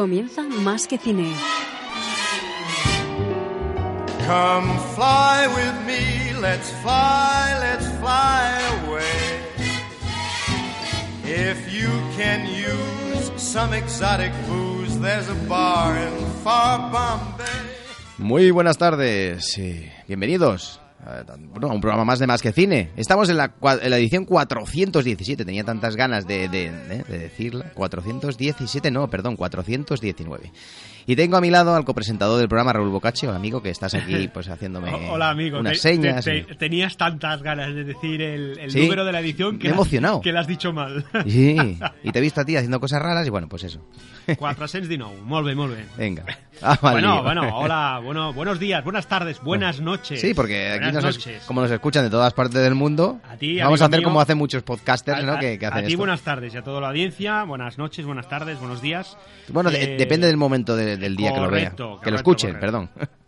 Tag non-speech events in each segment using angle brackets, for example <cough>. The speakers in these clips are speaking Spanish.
Comienza Más que Cine. Come fly with me, let's fly, let's fly away. If you can use some exotic booze, there's a bar in far Bombay. Muy buenas tardes y bienvenidos bueno, un programa más de Más que Cine. Estamos en la, en la edición 417, tenía tantas ganas de, de, de- de decirla. 417, no, perdón, 419. Y tengo a mi lado al copresentador del programa, Raúl Bocaccio, amigo, que estás aquí <laughs> pues haciéndome Hola, amigo. unas Te- señas. te- te- tenías tantas ganas de decir el, el Sí, número de la edición que la- emocionado. que lo has dicho mal. Sí, <laughs> y te he visto a ti haciendo cosas raras y bueno, pues eso. 419. Molt bé, molt bé. Venga. Ah. Bueno, bueno, hola, bueno, buenos días, buenas tardes, buenas noches. Sí, porque aquí nos es- como nos escuchan de todas partes del mundo, A ti, vamos a hacer mío. como hacen muchos podcasters, ¿no? A- Que, que a hacen ti esto. buenas tardes y a toda la audiencia, buenas noches, buenas tardes, buenos días. Bueno, de- Eh, depende del momento de- del día que lo vea. correcto, Que lo escuchen, correcto. perdón. <laughs>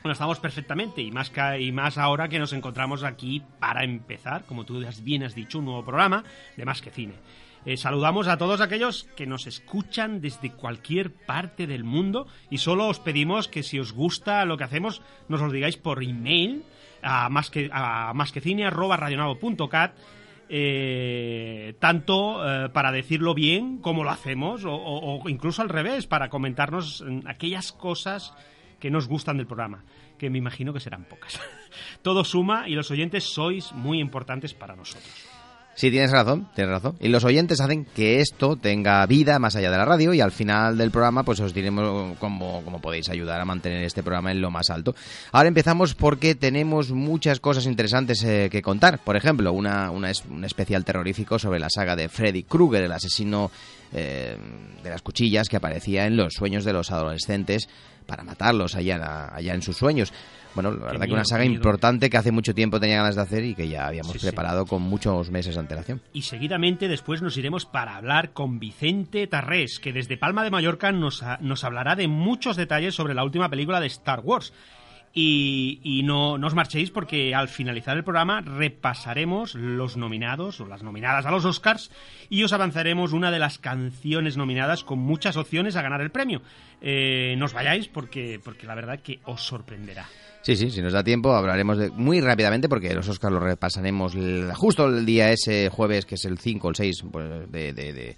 Bueno, estamos perfectamente y más, ca- y más ahora que nos encontramos aquí para empezar, como tú bien has dicho, un nuevo programa de Más que Cine. Eh, saludamos a todos aquellos que nos escuchan desde cualquier parte del mundo y solo os pedimos que si os gusta lo que hacemos nos lo digáis por email a más que a másquecine@radionavo.cat eh, tanto eh, para decirlo bien como lo hacemos o, incluso al revés para comentarnos mm, aquellas cosas que nos gustan del programa que me imagino que serán pocas. <laughs> Todo suma y los oyentes sois muy importantes para nosotros Sí, tienes razón, tienes razón. Y los oyentes hacen que esto tenga vida más allá de la radio y al final del programa pues os diremos cómo, cómo podéis ayudar a mantener este programa en lo más alto. Ahora empezamos porque tenemos muchas cosas interesantes eh, que contar. Por ejemplo, una, una es- un especial terrorífico sobre la saga de Freddy Krueger, el asesino eh, de las cuchillas que aparecía en los sueños de los adolescentes para matarlos allá, allá en sus sueños. Bueno, la verdad que una saga importante que hace mucho tiempo tenía ganas de hacer y que ya habíamos Sí, sí. preparado con muchos meses de antelación. y seguidamente después nos iremos para hablar con Vicente Tarrés, que desde Palma de Mallorca nos, ha- nos hablará de muchos detalles sobre la última película de Star Wars. Y, y no, no os marchéis porque al finalizar el programa repasaremos los nominados o las nominadas a los Oscars y os avanzaremos una de las canciones nominadas con muchas opciones a ganar el premio. Eh, no os vayáis porque, porque la verdad que os sorprenderá. Sí, sí, si nos da tiempo hablaremos de muy rápidamente porque los Oscars los repasaremos justo el día ese jueves que es el 5 o el 6 pues, de, de- de-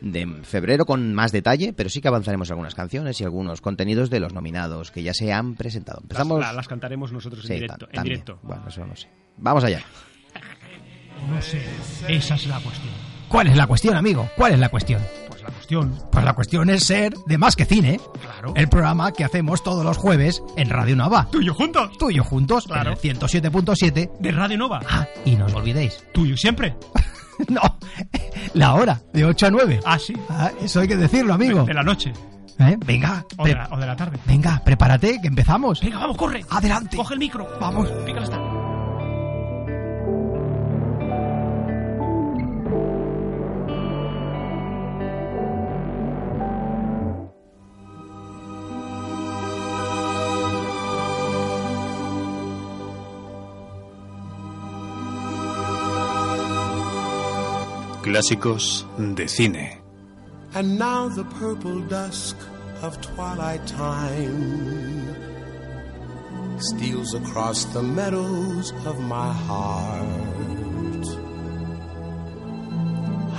de febrero con más detalle, pero sí que avanzaremos algunas canciones y algunos contenidos de los nominados que ya se han presentado. Empezamos... la- las cantaremos nosotros en Sí, directo. en directo. Bueno, eso no sé. Vamos allá. No sé, esa es la cuestión. ¿Cuál es la cuestión, amigo? ¿Cuál es la cuestión? Pues la cuestión, Pues la cuestión es ser de Más que Cine, claro. el programa que hacemos todos los jueves en Radio Nova. tuyo juntos. Tuyo juntos, Claro. en el 107.7. De Radio Nova. Ah, y no os olvidéis. Tuyo siempre. <laughs> no, la hora, de 8 a 9. Ah, sí. Ah, eso hay que decirlo, amigo. De la noche. ¿Eh? Venga, O de la, o de la tarde. venga, prepárate, que empezamos. Venga, vamos, corre. Adelante. Coge el micro. Vamos. Pícale está. Clásicos de cine. And now the purple dusk of twilight time steals across the meadows of my heart.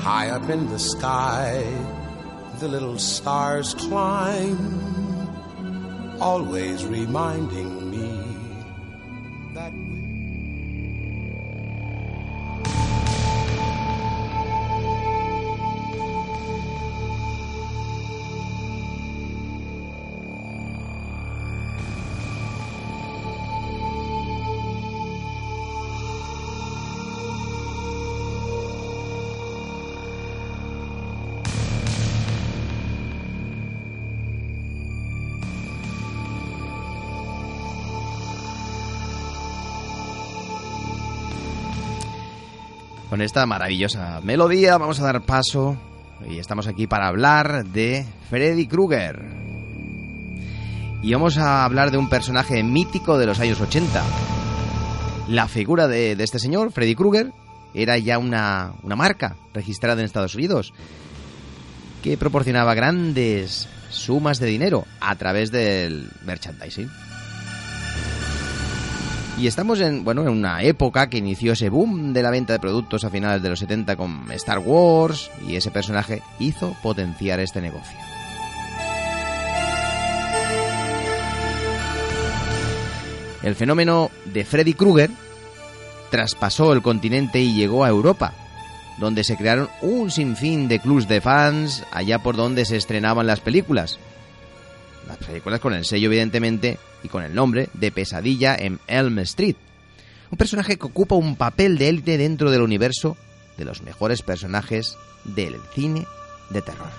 High up in the sky, the little stars climb, always reminding esta maravillosa melodía vamos a dar paso y estamos aquí para hablar de Freddy Krueger. Y vamos a hablar de un personaje mítico de los años 80. La figura de, este señor, Freddy Krueger, era ya una, una marca registrada en Estados Unidos que proporcionaba grandes sumas de dinero a través del merchandising. Y estamos en, bueno, en una época que inició ese boom de la venta de productos a finales de los 70 con Star Wars y ese personaje hizo potenciar este negocio. El fenómeno de Freddy Krueger traspasó el continente y llegó a Europa, donde se crearon un sinfín de clubs de fans allá por donde se estrenaban las películas. Las películas con el sello, evidentemente, y con el nombre de Pesadilla en Elm Street. Un personaje que ocupa un papel de élite dentro del universo de los mejores personajes del cine de terror.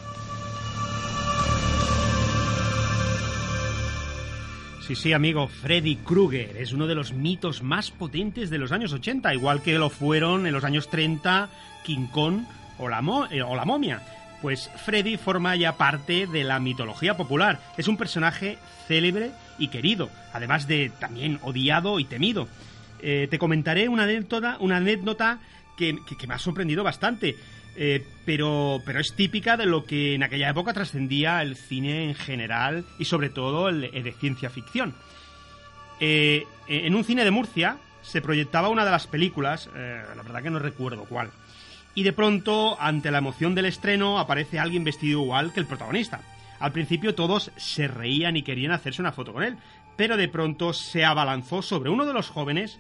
Sí, sí, amigo, Freddy Krueger es uno de los mitos más potentes de los años 80, igual que lo fueron en los años 30 King Kong o la, eh, o la momia. Pues Freddy forma ya parte de la mitología popular. Es un personaje célebre y querido, además de también odiado y temido. Eh, te comentaré una anécdota, una anécdota que, me ha sorprendido bastante, eh, pero, pero es típica de lo que en aquella época trascendía el cine en general y sobre todo el, el de ciencia ficción. Eh, en un cine de Murcia se proyectaba una de las películas, eh, la verdad que no recuerdo cuál, y de pronto, ante la emoción del estreno, aparece alguien vestido igual que el protagonista. Al principio todos se reían y querían hacerse una foto con él, pero de pronto se abalanzó sobre uno de los jóvenes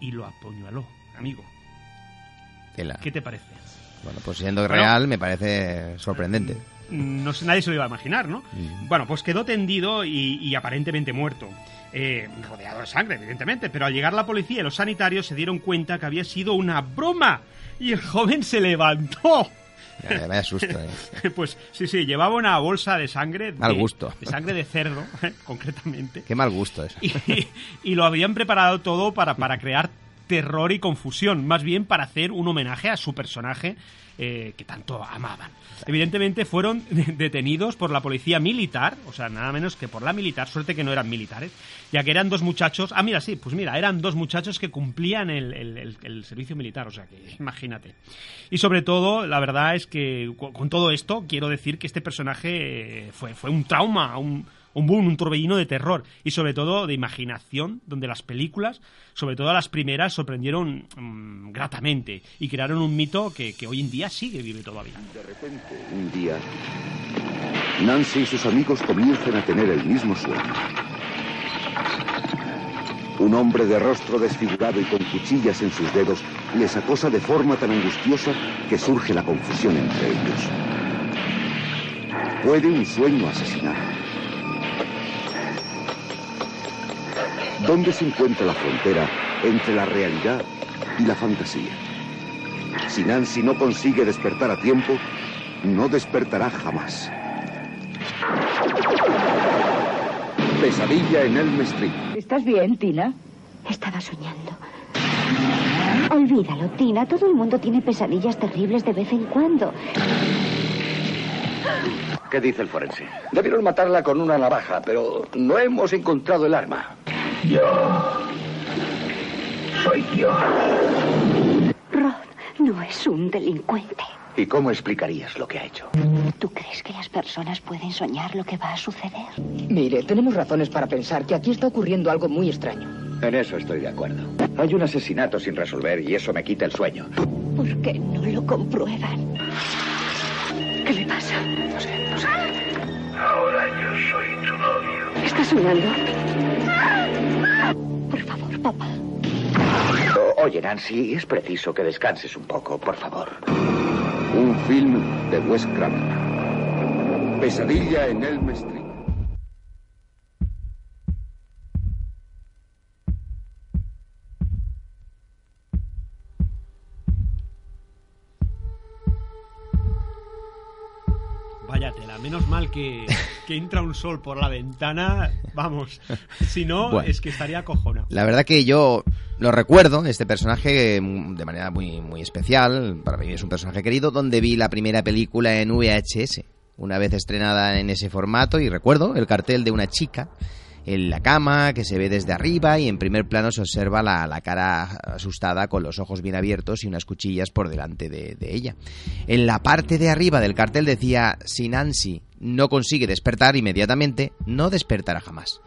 y lo apuñaló, amigo. Tela. ¿Qué te parece? Bueno, pues siendo Bueno. real me parece sorprendente. No sé, nadie se lo iba a imaginar, ¿no? Bueno, pues quedó tendido y, y aparentemente muerto. Eh, rodeado de sangre, evidentemente, pero al llegar la policía y los sanitarios se dieron cuenta que había sido una broma <laughs> y el joven se levantó. Ya, Vaya susto, eh. <laughs> Pues sí, sí, llevaba una bolsa de sangre. de- Mal gusto. De sangre de cerdo, <laughs> concretamente. Qué mal gusto eso. Y, y lo habían preparado todo para, para crear terror y confusión, más bien para hacer un homenaje a su personaje eh, que tanto amaban. Evidentemente fueron <laughs> detenidos por la policía militar, o sea, nada menos que por la militar, suerte que no eran militares, ya que eran dos muchachos, ah, mira, sí, pues mira, eran dos muchachos que cumplían el, el- servicio militar, o sea, que imagínate. Y sobre todo, la verdad es que con, con todo esto, quiero decir que este personaje eh, fue, fue un trauma, un, un boom, un torbellino de terror y sobre todo de imaginación, donde las películas, sobre todo las primeras, sorprendieron mm, gratamente y crearon un mito que, que hoy en día sigue vive todavía. De repente, un día, Nancy y sus amigos comienzan a tener el mismo sueño. Un hombre de rostro desfigurado y con cuchillas en sus dedos les acosa de forma tan angustiosa que surge la confusión entre ellos. ¿Puede un sueño asesinar? ¿Dónde se encuentra la frontera entre la realidad y la fantasía? Si Nancy no consigue despertar a tiempo, no despertará jamás. Pesadilla en Elm Street. ¿Estás bien, Tina? Estaba soñando. Olvídalo, Tina. Todo el mundo tiene pesadillas terribles de vez en cuando. ¿Qué dice el forense? Debieron matarla con una navaja, pero no hemos encontrado el arma. Yo. Soy yo. Rod no es un delincuente. ¿Y cómo explicarías lo que ha hecho? ¿Tú crees que las personas pueden soñar lo que va a suceder? Mire, tenemos razones para pensar que aquí está ocurriendo algo muy extraño. En eso estoy de acuerdo. Hay un asesinato sin resolver y eso me quita el sueño. ¿Por qué no lo comprueban? ¿Qué le pasa? No sé, no sé. Ahora yo soy tu novio. ¿Está soñando? Por favor, papá. Oye, Nancy, es preciso que descanses un poco, por favor. Un film de Wes Craven. Pesadilla en Elm Street. Menos mal que, que entra un sol por la ventana. Vamos, si no, Bueno. es que estaría cojonado. La verdad que yo lo recuerdo, este personaje, mm, de manera muy, muy especial. Para mí es un personaje querido, donde vi la primera película en VHS, una vez estrenada en ese formato, y recuerdo el cartel de una chica en la cama que se ve desde arriba y en primer plano se observa la, la cara asustada con los ojos bien abiertos y unas cuchillas por delante de, ella. En la parte de arriba del cartel decía, si Nancy no consigue despertar inmediatamente, no despertará jamás.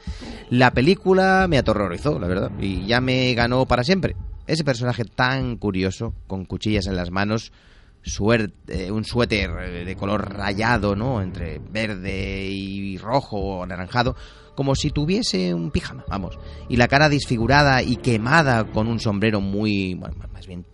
La película me aterrorizó, la verdad, y ya me ganó para siempre. Ese personaje tan curioso, con cuchillas en las manos, suer- eh, un suéter eh, de color rayado, ¿no? Entre verde y rojo o anaranjado, como si tuviese un pijama, vamos. Y la cara disfigurada y quemada con un sombrero muy, bueno, más bien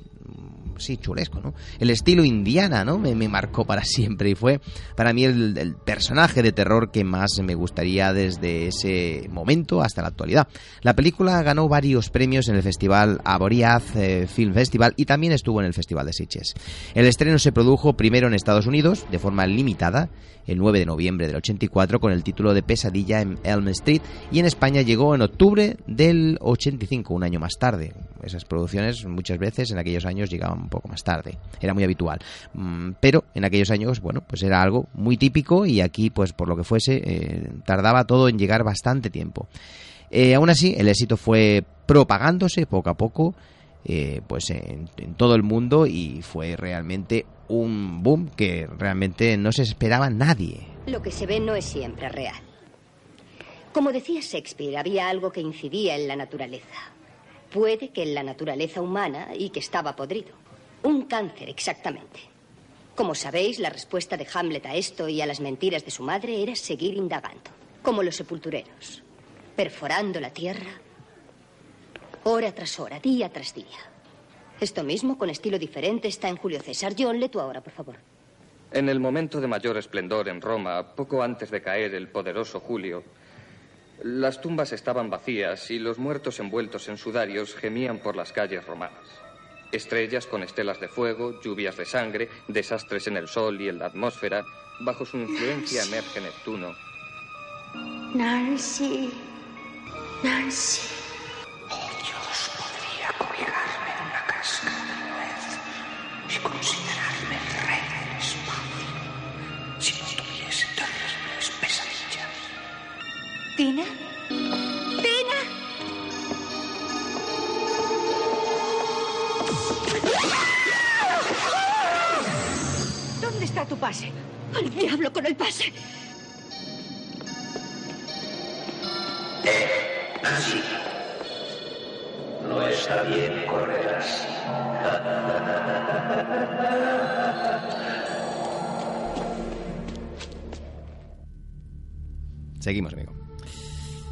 sí, chulesco, ¿no? El estilo indiana, ¿no? Me, me marcó para siempre y fue para mí el, personaje de terror que más me gustaría desde ese momento hasta la actualidad. La película ganó varios premios en el festival Aboriaz eh, Film Festival y también estuvo en el Festival de Sitges. El estreno se produjo primero en Estados Unidos de forma limitada el 9 de noviembre del 84 con el título de Pesadilla en Elm Street y en España llegó en octubre del 85, un año más tarde. Esas producciones muchas veces en aquellos años llegaban un poco más tarde, era muy habitual. Mm, Pero en aquellos años, bueno, pues era algo muy típico y aquí, pues por lo que fuese, eh, tardaba todo en llegar bastante tiempo. Eh, aún así, el éxito fue propagándose poco a poco eh, pues en, en todo el mundo y fue realmente un boom que realmente no se esperaba nadie. Lo que se ve no es siempre real. Como decía Shakespeare, había algo que incidía en la naturaleza. Puede que en la naturaleza humana y que estaba podrido. Un cáncer, exactamente. Como sabéis, la respuesta de Hamlet a esto y a las mentiras de su madre era seguir indagando, como los sepultureros, perforando la tierra, hora tras hora, día tras día. Esto mismo, con estilo diferente, está en Julio César. John, lee tú ahora, por favor. En el momento de mayor esplendor en Roma, poco antes de caer el poderoso Julio, las tumbas estaban vacías y los muertos envueltos en sudarios gemían por las calles romanas. Estrellas con estelas de fuego, lluvias de sangre, desastres en el sol y en la atmósfera, bajo su influencia emerge Neptuno. Nancy. Nancy. Dios podría colgarme de una cáscara de nuez y considerarme el rey del espacio si no tuviese terribles pesadillas. ¿Tina? Está tu pase? Al diablo con el pase. Así. No está bien correr así. Seguimos, amigo.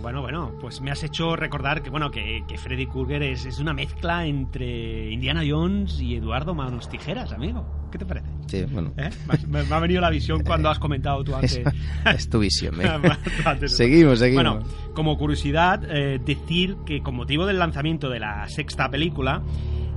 Bueno, bueno, pues me has hecho recordar que bueno que, que Freddy Krueger es, es una mezcla entre Indiana Jones y Eduardo Manos Tijeras, amigo. ¿Qué te parece? Sí, bueno. ¿Eh? Me, me ha venido la visión cuando has comentado tú antes. <laughs> Es, tu visión, ¿eh? <laughs> Antes. seguimos, seguimos. Bueno, como curiosidad, eh, decir que con motivo del lanzamiento de la sexta película,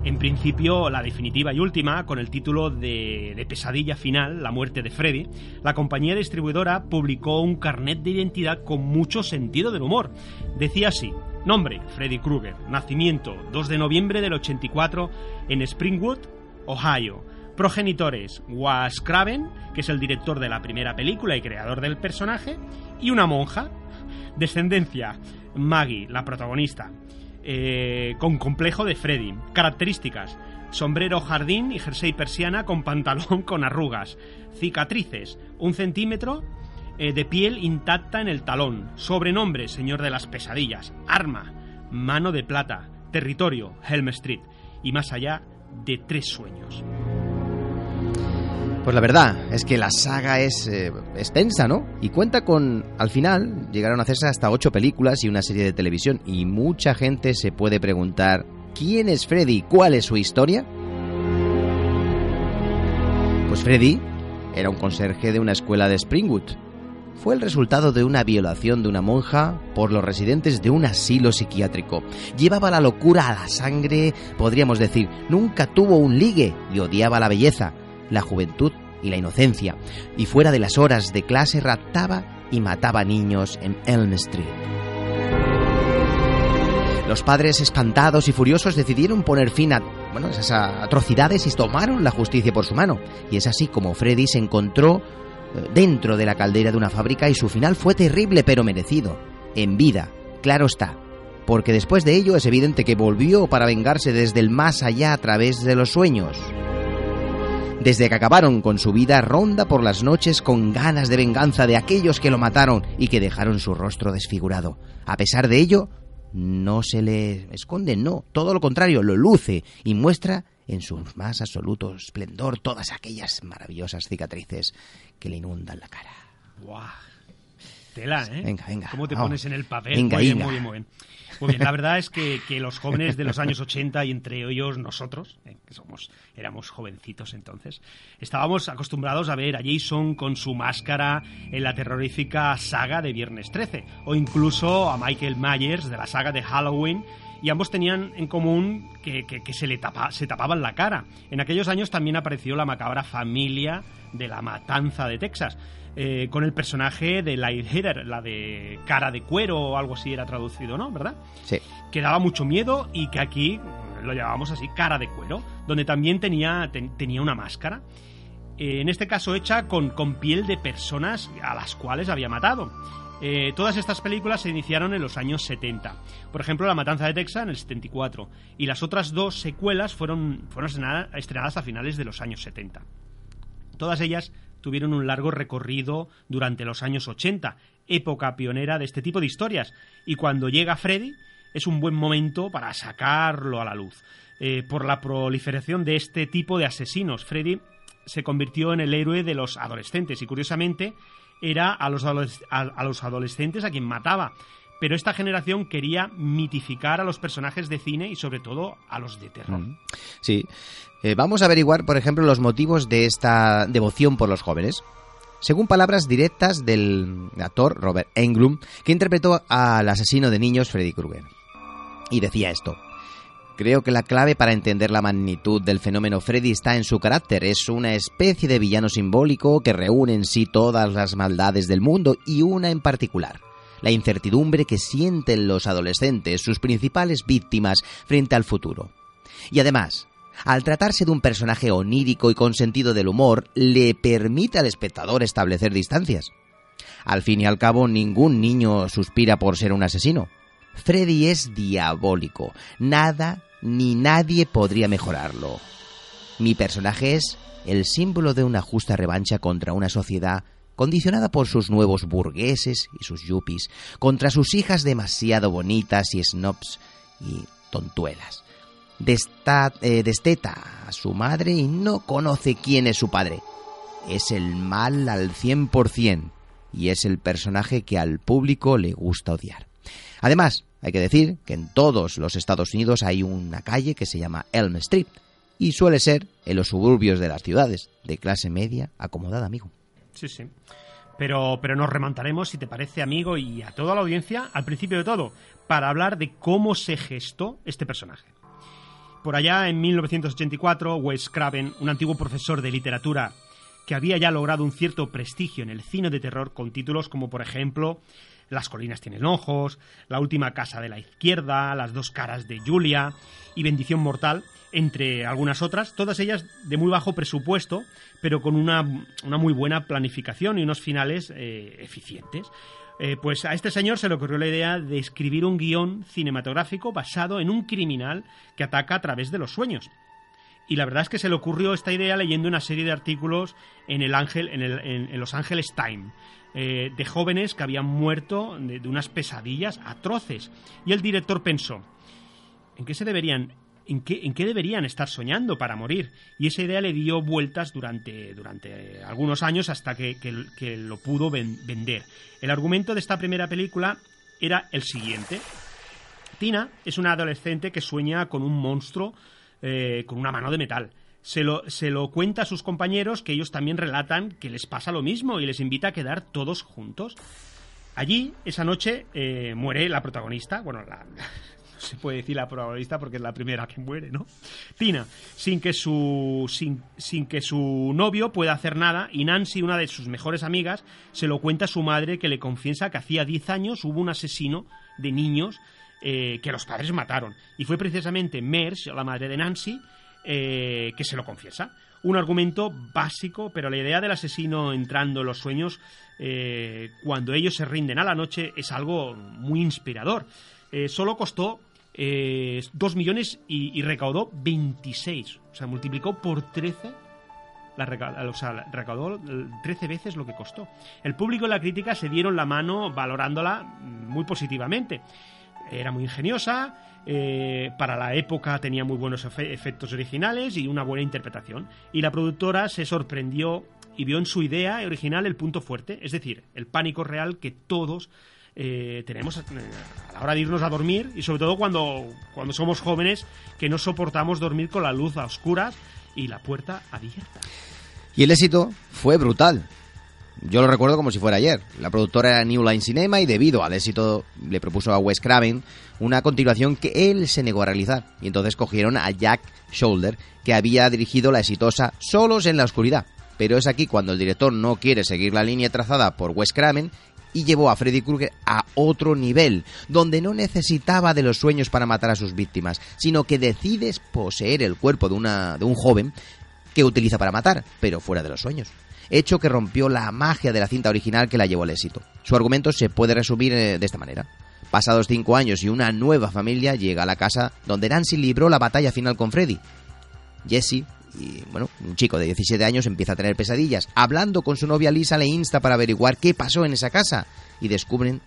en principio la definitiva y última, con el título de, Pesadilla Final, La muerte de Freddy, la compañía distribuidora publicó un carnet de identidad con mucho sentido del humor. Decía así, nombre, Freddy Krueger, nacimiento, 2 de noviembre del 84 en Springwood, Ohio. Progenitores, Wes Craven, que es el director de la primera película y creador del personaje, y una monja. Descendencia, Maggie, la protagonista, eh, con complejo de Freddy. Características, sombrero jardín y jersey persiana con pantalón con arrugas, cicatrices, un centímetro eh, de piel intacta en el talón, sobrenombre, señor de las pesadillas, arma, mano de plata, territorio, Helm Street, y más allá de tres sueños. Pues la verdad es que la saga es eh, extensa, ¿no? Y cuenta con, al final, llegaron a hacerse hasta ocho películas y una serie de televisión. Y mucha gente se puede preguntar, ¿quién es Freddy? ¿Cuál es su historia? Pues Freddy era un conserje de una escuela de Springwood. Fue el resultado de una violación de una monja por los residentes de un asilo psiquiátrico. Llevaba la locura a la sangre, podríamos decir, nunca tuvo un ligue y odiaba la belleza la juventud y la inocencia, y fuera de las horas de clase raptaba y mataba niños en Elm Street. Los padres espantados y furiosos decidieron poner fin a bueno, esas atrocidades y tomaron la justicia por su mano. Y es así como Freddy se encontró eh, dentro de la caldera de una fábrica y su final fue terrible pero merecido. En vida, claro está. Porque después de ello es evidente que volvió para vengarse desde el más allá a través de los sueños. Desde que acabaron con su vida, ronda por las noches con ganas de venganza de aquellos que lo mataron y que dejaron su rostro desfigurado. A pesar de ello, no se le esconde, no, todo lo contrario, lo luce y muestra en su más absoluto esplendor todas aquellas maravillosas cicatrices que le inundan la cara. ¡Guau! Tela, ¿eh? Venga, venga. ¿Cómo te vamos. pones en el papel? Venga, muy bien, venga. muy bien, muy bien. La verdad es que, que los jóvenes de los años 80 y entre ellos nosotros, eh, que somos, éramos jovencitos entonces, estábamos acostumbrados a ver a Jason con su máscara en la terrorífica saga de Viernes 13 o incluso a Michael Myers de la saga de Halloween y ambos tenían en común que, que- que se le tapa- se tapaban la cara. En aquellos años también apareció la macabra familia de la matanza de Texas, eh, con el personaje de Lightheader, la de cara de cuero o algo así era traducido, ¿no? ¿Verdad? Sí. Que daba mucho miedo y que aquí lo llamábamos así, cara de cuero, donde también tenía, ten- tenía una máscara. Eh, en este caso hecha con, con piel de personas a las cuales había matado. Eh, todas estas películas se iniciaron en los años 70. Por ejemplo, La Matanza de Texas en el 74. Y las otras dos secuelas fueron, fueron estrenada- estrenadas a finales de los años 70. Todas ellas tuvieron un largo recorrido durante los años 80, época pionera de este tipo de historias. Y cuando llega Freddy, es un buen momento para sacarlo a la luz. Eh, por la proliferación de este tipo de asesinos, Freddy se convirtió en el héroe de los adolescentes y curiosamente era a los, a- a los adolescentes a quien mataba. Pero esta generación quería mitificar a los personajes de cine y sobre todo a los de terror. Mm. Sí. Eh, vamos a averiguar, por ejemplo, los motivos de esta devoción por los jóvenes. Según palabras directas del actor Robert Englund, que interpretó al asesino de niños Freddy Krueger. Y decía esto. Creo que la clave para entender la magnitud del fenómeno Freddy está en su carácter. Es una especie de villano simbólico que reúne en sí todas las maldades del mundo y una en particular. La incertidumbre que sienten los adolescentes, sus principales víctimas, frente al futuro. Y además, al tratarse de un personaje onírico y con sentido del humor, le permite al espectador establecer distancias. Al fin y al cabo, ningún niño suspira por ser un asesino. Freddy es diabólico. Nada ni nadie podría mejorarlo. Mi personaje es el símbolo de una justa revancha contra una sociedad condicionada por sus nuevos burgueses y sus yuppies, contra sus hijas demasiado bonitas y snobs y tontuelas. Eh, desteta a su madre y no conoce quién es su padre. Es el mal al 100% y es el personaje que al público le gusta odiar. Además, hay que decir que en todos los Estados Unidos hay una calle que se llama Elm Street y suele ser en los suburbios de las ciudades, de clase media acomodada, amigo. Sí, sí. Pero, pero nos remontaremos, si te parece, amigo, y a toda la audiencia, al principio de todo, para hablar de cómo se gestó este personaje. Por allá, en 1984, Wes Craven, un antiguo profesor de literatura que había ya logrado un cierto prestigio en el cine de terror con títulos como, por ejemplo, Las colinas tienen ojos, La última casa de la izquierda, Las dos caras de Julia y Bendición mortal, entre algunas otras, todas ellas de muy bajo presupuesto, pero con una, una muy buena planificación y unos finales eh, eficientes. Eh, pues a este señor se le ocurrió la idea de escribir un guion cinematográfico basado en un criminal que ataca a través de los sueños. y la verdad es que se le ocurrió esta idea leyendo una serie de artículos en el Ángel, en, Los Ángeles Times. eh, de jóvenes que habían muerto de unas pesadillas atroces. Y el director pensó, ¿en qué se deberían ¿En qué, ¿En qué, deberían estar soñando para morir? Y esa idea le dio vueltas durante, durante algunos años hasta que, que, lo pudo ven, vender. El argumento de esta primera película era el siguiente. Tina es una adolescente que sueña con un monstruo eh, con una mano de metal. Se lo, se lo, cuenta a sus compañeros que ellos también relatan que les pasa lo mismo y les invita a quedar todos juntos. Allí, esa noche, eh, muere la protagonista, bueno, la, se puede decir la protagonista porque es la primera que muere, ¿no? Tina, sin que su sin, sin, que su novio pueda hacer nada y Nancy, una de sus mejores amigas, se lo cuenta a su madre que le confiesa que hacía 10 años hubo un asesino de niños eh, que los padres mataron y fue precisamente Merce, la madre de Nancy, eh, que se lo confiesa. Un argumento básico, pero la idea del asesino entrando en los sueños eh, cuando ellos se rinden a la noche es algo muy inspirador. Solo costó eh, 2 millones y, recaudó 26. O sea, multiplicó por 13. La recaudó, o sea, recaudó 13 veces lo que costó. El público y la crítica se dieron la mano valorándola muy positivamente. Era muy ingeniosa, eh, para la época tenía muy buenos efe efectos originales y una buena interpretación. Y la productora se sorprendió y vio en su idea original el punto fuerte, es decir, el pánico real que todos eh, tenemos a la hora de irnos a dormir y sobre todo cuando, cuando somos jóvenes que no soportamos dormir con la luz a oscuras y la puerta abierta. Y el éxito fue brutal. Yo lo recuerdo como si fuera ayer. La productora era New Line Cinema y debido al éxito le propuso a Wes Craven una continuación que él se negó a realizar. Y entonces cogieron a Jack Shoulder, que había dirigido la exitosa Solos en la Oscuridad. Pero es aquí cuando el director no quiere seguir la línea trazada por Wes Craven y llevó a Freddy Krueger a otro nivel, donde no necesitaba de los sueños para matar a sus víctimas, sino que decides poseer el cuerpo de, una, de un joven que utiliza para matar, pero fuera de los sueños hecho que rompió la magia de la cinta original que la llevó al éxito. Su argumento se puede resumir de esta manera. Pasados cinco años y una nueva familia llega a la casa donde Nancy libró la batalla final con Freddy. Jesse, y, bueno, un chico de 17 años empieza a tener pesadillas. Hablando con su novia Lisa le insta para averiguar qué pasó en esa casa y descubren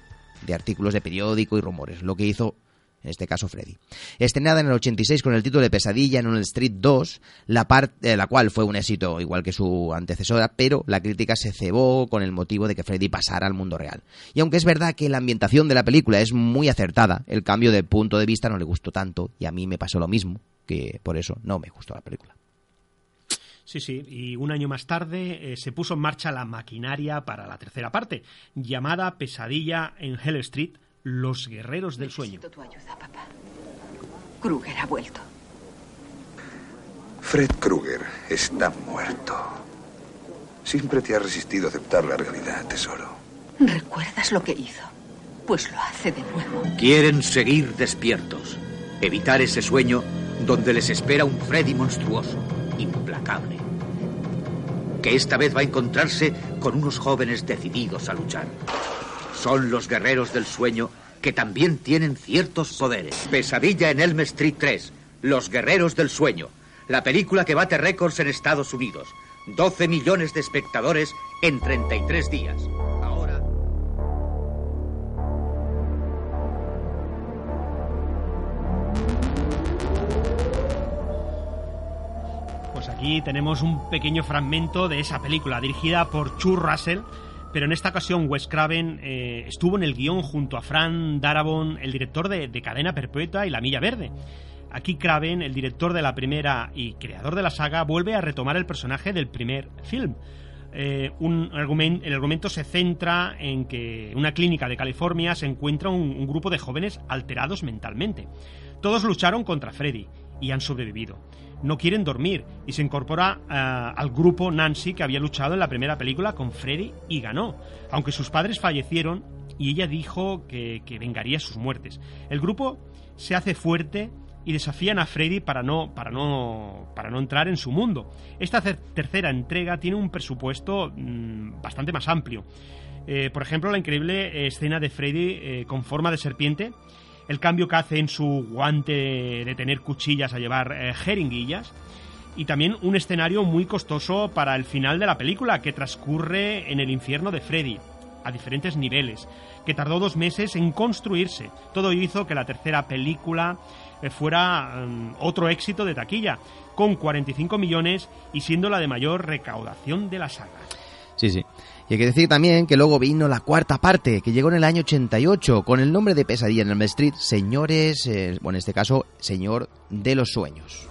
de artículos de periódico y rumores lo que hizo en este caso Freddy. Estrenada en el 86 con el título de Pesadilla en el Street 2, la, parte, eh, la cual fue un éxito igual que su antecesora, pero la crítica se cebó con el motivo de que Freddy pasara al mundo real. Y aunque es verdad que la ambientación de la película es muy acertada, el cambio de punto de vista no le gustó tanto y a mí me pasó lo mismo, que por eso no me gustó la película. Sí, sí, y un año más tarde eh, se puso en marcha la maquinaria para la tercera parte, llamada Pesadilla en Hell Street, los guerreros del sueño. Tu ayuda, papá. Kruger ha vuelto. Fred Krueger está muerto. Siempre te ha resistido a aceptar la realidad, tesoro. ¿Recuerdas lo que hizo? Pues lo hace de nuevo. Quieren seguir despiertos. Evitar ese sueño donde les espera un Freddy monstruoso, implacable. Que esta vez va a encontrarse con unos jóvenes decididos a luchar. Son los guerreros del sueño que también tienen ciertos poderes. Pesadilla en Elm Street 3. Los guerreros del sueño. La película que bate récords en Estados Unidos. 12 millones de espectadores en 33 días. Ahora. Pues aquí tenemos un pequeño fragmento de esa película dirigida por Chu Russell pero en esta ocasión Wes Craven eh, estuvo en el guion junto a Fran Darabont, el director de, de, Cadena Perpetua y La Milla Verde. Aquí Craven, el director de la primera y creador de la saga, vuelve a retomar el personaje del primer film. Eh, el argumento se centra en que una clínica de California se encuentra un, un grupo de jóvenes alterados mentalmente. Todos lucharon contra Freddy y han sobrevivido no quieren dormir y se incorpora uh, al grupo Nancy que había luchado en la primera película con Freddy y ganó, aunque sus padres fallecieron y ella dijo que, que vengaría sus muertes. El grupo se hace fuerte y desafían a Freddy para no, para no, para no entrar en su mundo. Esta tercera entrega tiene un presupuesto mmm, bastante más amplio. Eh, por ejemplo, la increíble escena de Freddy eh, con forma de serpiente el cambio que hace en su guante de tener cuchillas a llevar eh, jeringuillas y también un escenario muy costoso para el final de la película, que transcurre en el infierno de Freddy, a diferentes niveles, que tardó dos meses en construirse. Todo hizo que la tercera película eh, fuera mm, otro éxito de taquilla, con 45 millones y siendo la de mayor recaudación de la saga. Sí, sí. Y hay que decir también que luego vino la cuarta parte, que llegó en el año 88, con el nombre de Pesadilla en el Street, señores, eh, bueno, en este caso, Señor de los Sueños.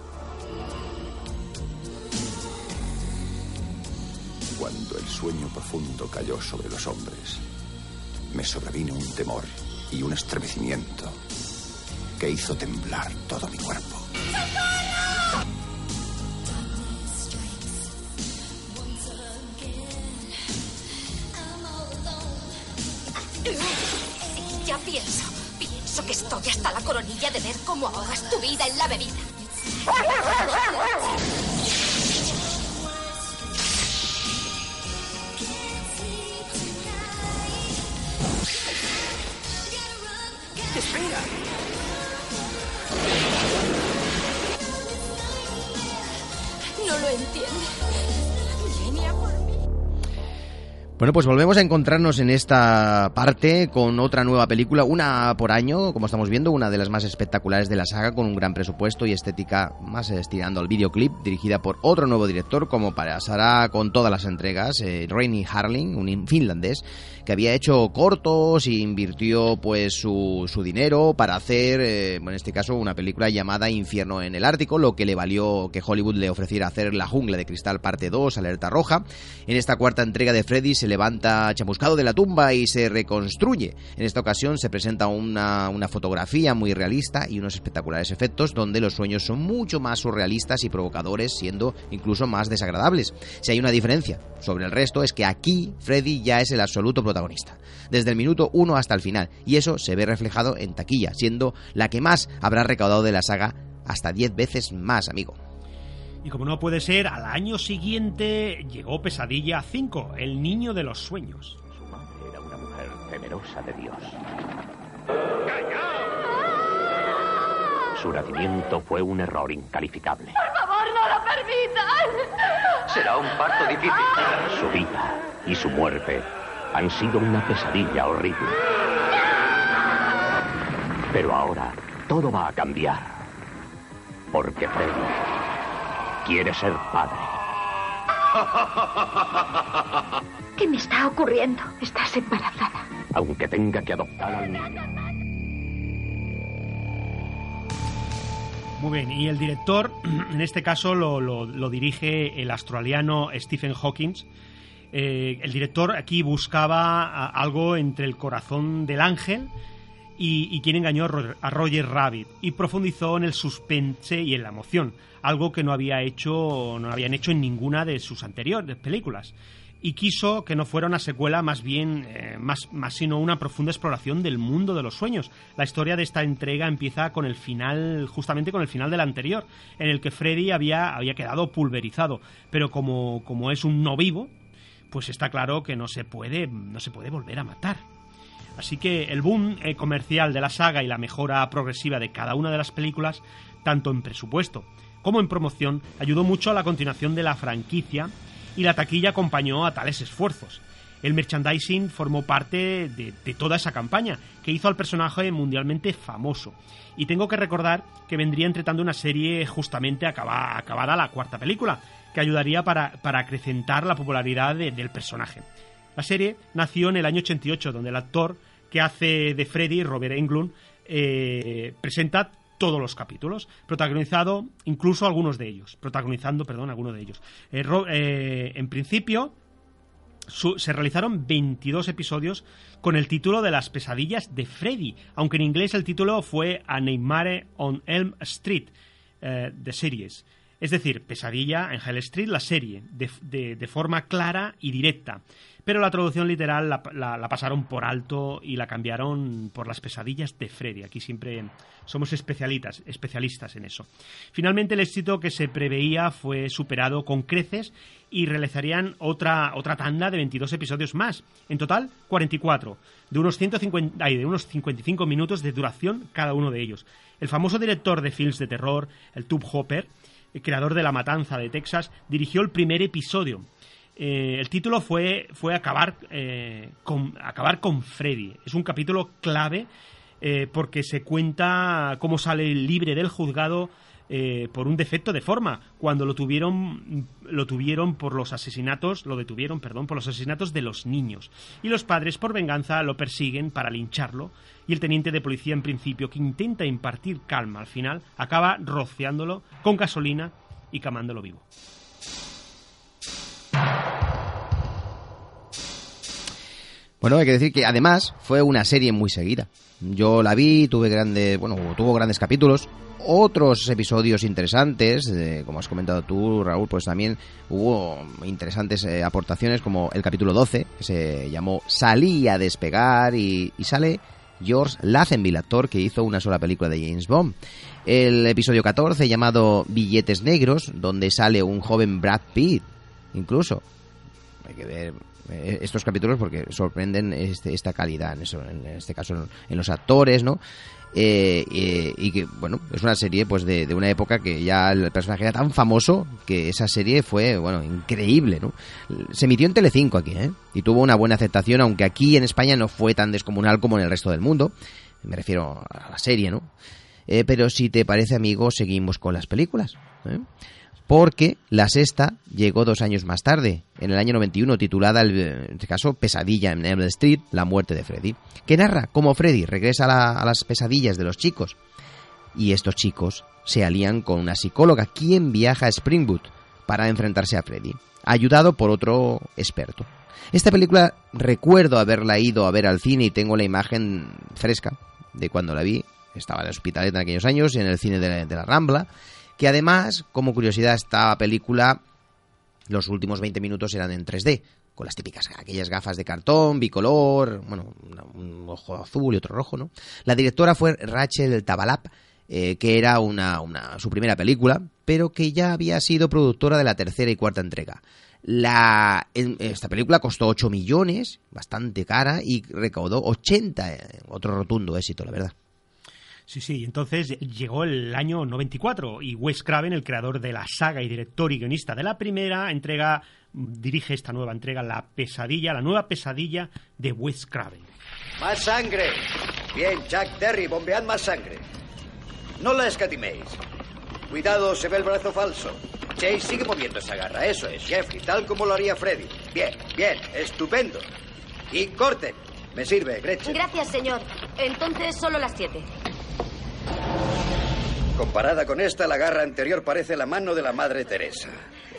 Cuando el sueño profundo cayó sobre los hombres, me sobrevino un temor y un estremecimiento que hizo temblar todo mi cuerpo. Ya pienso, pienso que estoy hasta la coronilla de ver cómo ahogas tu vida en la bebida. Espera. No lo entiende. Bueno, pues volvemos a encontrarnos en esta parte con otra nueva película, una por año, como estamos viendo, una de las más espectaculares de la saga, con un gran presupuesto y estética más estirando al videoclip, dirigida por otro nuevo director, como pasará con todas las entregas, eh, Rainy Harling, un finlandés, que había hecho cortos y invirtió pues su, su dinero para hacer, eh, en este caso, una película llamada Infierno en el Ártico, lo que le valió que Hollywood le ofreciera hacer La Jungla de Cristal parte 2, Alerta Roja. En esta cuarta entrega de Freddy se levanta chamuscado de la tumba y se reconstruye. En esta ocasión se presenta una, una fotografía muy realista y unos espectaculares efectos donde los sueños son mucho más surrealistas y provocadores, siendo incluso más desagradables. Si hay una diferencia sobre el resto es que aquí Freddy ya es el absoluto protagonista, desde el minuto 1 hasta el final, y eso se ve reflejado en taquilla, siendo la que más habrá recaudado de la saga hasta 10 veces más, amigo. Y como no puede ser, al año siguiente llegó Pesadilla 5, el niño de los sueños. Era una mujer temerosa de Dios. Su nacimiento fue un error incalificable. Por favor, no lo permitan. Será un parto difícil. Su vida y su muerte han sido una pesadilla horrible. Pero ahora todo va a cambiar. Porque Freddy quiere ser padre. <laughs> ¿Qué me está ocurriendo? Estás embarazada. Aunque tenga que adoptar al niño. Muy bien, y el director, <clears throat> en este caso, lo, lo- lo dirige el australiano Stephen Hawking. Eh, el director aquí buscaba algo entre el corazón del ángel y, quien engañó a Ro- a Roger Rabbit y profundizó en el suspense y en la emoción, algo que no había hecho, no habían hecho en ninguna de sus anteriores películas. Y quiso que no fuera una secuela, más bien, eh, más, más sino una profunda exploración del mundo de los sueños. La historia de esta entrega empieza con el final, justamente con el final de la anterior, en el que Freddy había, había quedado pulverizado. Pero como, como es un no vivo, pues está claro que no se puede, no se puede volver a matar. Así que el boom eh, comercial de la saga y la mejora progresiva de cada una de las películas, tanto en presupuesto como en promoción, ayudó mucho a la continuación de la franquicia y la taquilla acompañó a tales esfuerzos. El merchandising formó parte de, toda esa campaña, que hizo al personaje mundialmente famoso. Y tengo que recordar que vendría entre tanto una serie justamente acaba- acabada la cuarta película, que ayudaría para, para acrecentar la popularidad de- del personaje. La serie nació en el año 88, donde el actor que hace de Freddy, Robert Englund, eh, presenta todos los capítulos, protagonizado incluso algunos de ellos, protagonizando, perdón, algunos de ellos. Eh, eh, en principio, se realizaron 22 episodios con el título de Las pesadillas de Freddy, aunque en inglés el título fue A Nightmare on Elm Street, The Series. Es decir, Pesadilla en Hell Street, la serie, de, forma clara y directa. Pero la traducción literal la pasaron por alto y la cambiaron por las pesadillas de Freddy. Aquí siempre somos especialistas, especialistas en eso. Finalmente el éxito que se preveía fue superado con creces y realizarían otra, otra tanda de 22 episodios más. En total, 44, de unos, 150, ay, de unos 55 minutos de duración cada uno de ellos. El famoso director de films de terror, el Tube Hopper, creador de La Matanza de Texas, dirigió el primer episodio. Eh, el título fue, fue acabar, eh, con, acabar con Freddy. Es un capítulo clave eh, porque se cuenta cómo sale libre del juzgado por un defecto de forma cuando lo tuvieron lo tuvieron por los asesinatos lo detuvieron perdón por los asesinatos de los niños y los padres por venganza lo persiguen para lincharlo y el teniente de policía en principio que intenta impartir calma al final acaba rociándolo con gasolina y camándolo vivo Bueno, hay que decir que además fue una serie muy seguida. Yo la vi, tuve grandes, bueno, tuvo grandes capítulos, otros episodios interesantes, eh, como has comentado tú, Raúl, pues también hubo interesantes eh, aportaciones como el capítulo 12, que se llamó Salí a despegar y, y sale George Lazenby, actor que hizo una sola película de James Bond. El episodio 14 llamado Billetes Negros, donde sale un joven Brad Pitt, incluso. Hay que ver eh, estos capítulos porque sorprenden este, esta calidad, en, eso, en este caso en los actores, ¿no? Eh, eh, y que, bueno, es una serie pues de, de, una época que ya el personaje era tan famoso que esa serie fue, bueno, increíble, ¿no? Se emitió en Telecinco aquí, ¿eh? Y tuvo una buena aceptación, aunque aquí en España no fue tan descomunal como en el resto del mundo. Me refiero a la serie, ¿no? Eh, pero si te parece, amigo, seguimos con las películas. ¿eh? Porque la sexta llegó dos años más tarde, en el año 91, titulada, en este caso, Pesadilla en Elm Street, la muerte de Freddy, que narra cómo Freddy regresa a, la, las pesadillas de los chicos. Y estos chicos se alían con una psicóloga, quien viaja a Springwood para enfrentarse a Freddy, ayudado por otro experto. Esta película recuerdo haberla ido a ver al cine y tengo la imagen fresca de cuando la vi. Estaba en el hospital en aquellos años, en el cine de la, de la Rambla que además, como curiosidad, esta película, los últimos 20 minutos eran en 3D, con las típicas, aquellas gafas de cartón, bicolor, bueno, un ojo azul y otro rojo, ¿no? La directora fue Rachel Tabalap, eh, que era una, una, su primera película, pero que ya había sido productora de la tercera y cuarta entrega. La, esta película costó 8 millones, bastante cara, y recaudó 80, eh, otro rotundo éxito, la verdad. Sí, sí, entonces llegó el año 94 y Wes Craven, el creador de la saga y director y guionista de la primera entrega, dirige esta nueva entrega, La Pesadilla, la nueva pesadilla de Wes Craven. ¡Más sangre! Bien, Jack Terry, bombead más sangre. No la escatiméis. Cuidado, se ve el brazo falso. Chase sigue moviendo esa garra, eso es, Jeffrey, tal como lo haría Freddy. Bien, bien, estupendo. Y corten. Me sirve, Gretchen. Gracias, señor. Entonces solo las siete. Comparada con esta, la garra anterior parece la mano de la Madre Teresa.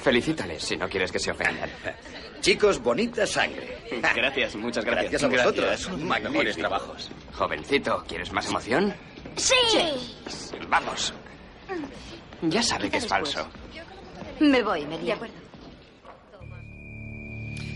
Felicítales si no quieres que se ofendan. <laughs> Chicos, bonita sangre. <laughs> Gracias, muchas gracias. Gracias a vosotros. Gracias. Magníficos Mejores trabajos. Jovencito, ¿quieres más emoción? Sí. Vamos. Ya sabe que es falso. Me voy, me De acuerdo.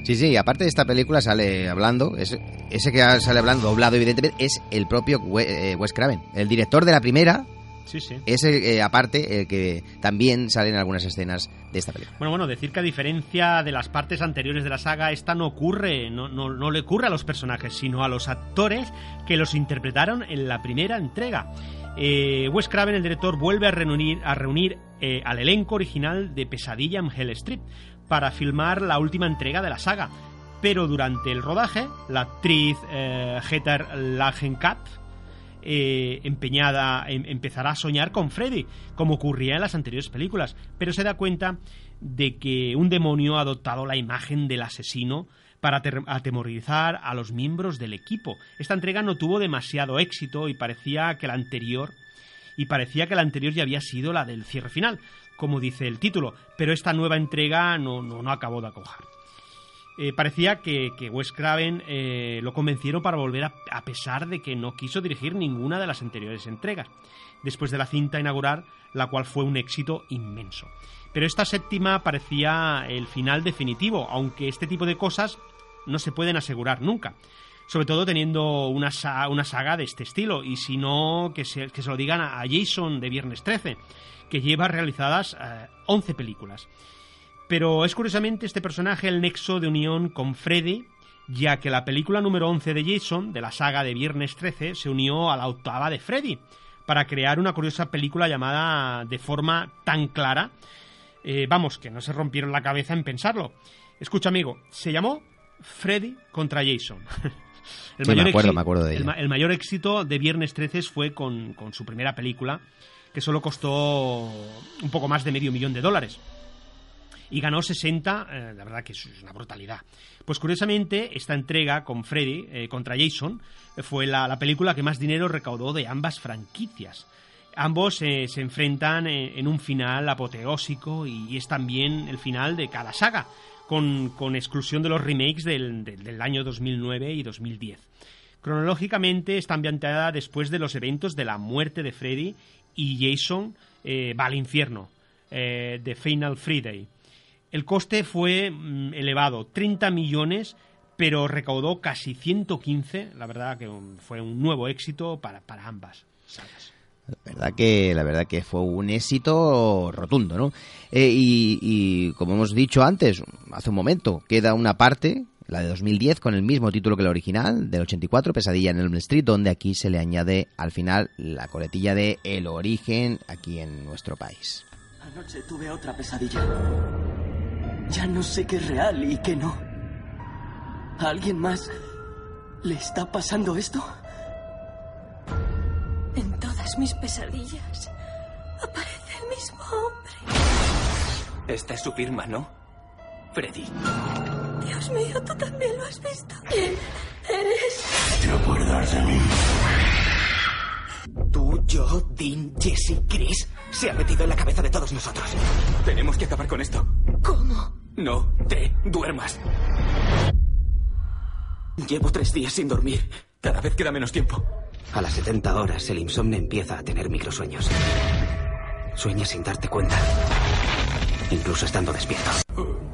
Sí, sí, aparte de esta película sale hablando, ese, ese que sale hablando doblado evidentemente es el propio Wes Craven, el director de la primera. Sí, sí. Es eh, aparte el que también sale en algunas escenas de esta película. Bueno, bueno, decir que a diferencia de las partes anteriores de la saga, esta no ocurre, no, no, no le ocurre a los personajes, sino a los actores que los interpretaron en la primera entrega. Eh, Wes Craven, el director, vuelve a reunir, a reunir eh, al elenco original de Pesadilla en Hell Street para filmar la última entrega de la saga. Pero durante el rodaje, la actriz eh, Heather eh, empeñada, em, empezará a soñar con Freddy, como ocurría en las anteriores películas, pero se da cuenta de que un demonio ha adoptado la imagen del asesino para atemorizar a los miembros del equipo. Esta entrega no tuvo demasiado éxito y parecía que la anterior y parecía que la anterior ya había sido la del cierre final, como dice el título, pero esta nueva entrega no, no, no acabó de acojar. Eh, parecía que, que, Wes Craven eh, lo convencieron para volver a, a, pesar de que no quiso dirigir ninguna de las anteriores entregas, después de la cinta inaugural, la cual fue un éxito inmenso. Pero esta séptima parecía el final definitivo, aunque este tipo de cosas no se pueden asegurar nunca. Sobre todo teniendo una, una saga de este estilo, y si no, que se, que se lo digan a Jason de Viernes 13, que lleva realizadas eh, 11 películas. Pero es curiosamente este personaje el nexo de unión con Freddy, ya que la película número 11 de Jason, de la saga de Viernes 13, se unió a la octava de Freddy, para crear una curiosa película llamada De forma tan clara. Eh, vamos, que no se rompieron la cabeza en pensarlo. Escucha, amigo, se llamó Freddy contra Jason. <laughs> Sí, me acuerdo, me acuerdo de el, ella. el mayor éxito de Viernes 13 fue con, con su primera película, que solo costó un poco más de medio millón de dólares. Y ganó 60, eh, la verdad que es una brutalidad. Pues curiosamente, esta entrega con Freddy eh, contra Jason fue la, la película que más dinero recaudó de ambas franquicias. Ambos eh, se enfrentan en un final apoteósico y es también el final de cada saga, con, exclusión de los remakes del, año 2009 y 2010. Cronológicamente está ambientada después de los eventos de la muerte de Freddy y Jason eh, va al infierno, eh, de Final Friday. El coste fue mm, elevado, 30 millones, pero recaudó casi 115, la verdad que fue un nuevo éxito para, para ambas sagas. La verdad que, la verdad que fue un éxito rotundo, ¿no? Eh, y, y como hemos dicho antes, hace un momento, queda una parte, la de 2010, con el mismo título que el original, del 84, Pesadilla en Elm Street, donde aquí se le añade al final la coletilla de El origen aquí en nuestro país. Anoche tuve otra pesadilla. Ya no sé qué es real y qué no. ¿A alguien más le está pasando esto? En todas mis pesadillas aparece el mismo hombre. Esta es su firma, ¿no? Freddy. Dios mío, tú también lo has visto. ¿Quién eres? ¿Te acuerdas de mí? Tú, yo, Dean, Jesse, Chris. Se ha metido en la cabeza de todos nosotros. Tenemos que acabar con esto. ¿Cómo? No te duermas. Llevo tres días sin dormir. Cada vez queda menos tiempo. A las 70 horas el insomnio empieza a tener microsueños. Sueñas sin darte cuenta. Incluso estando despierto.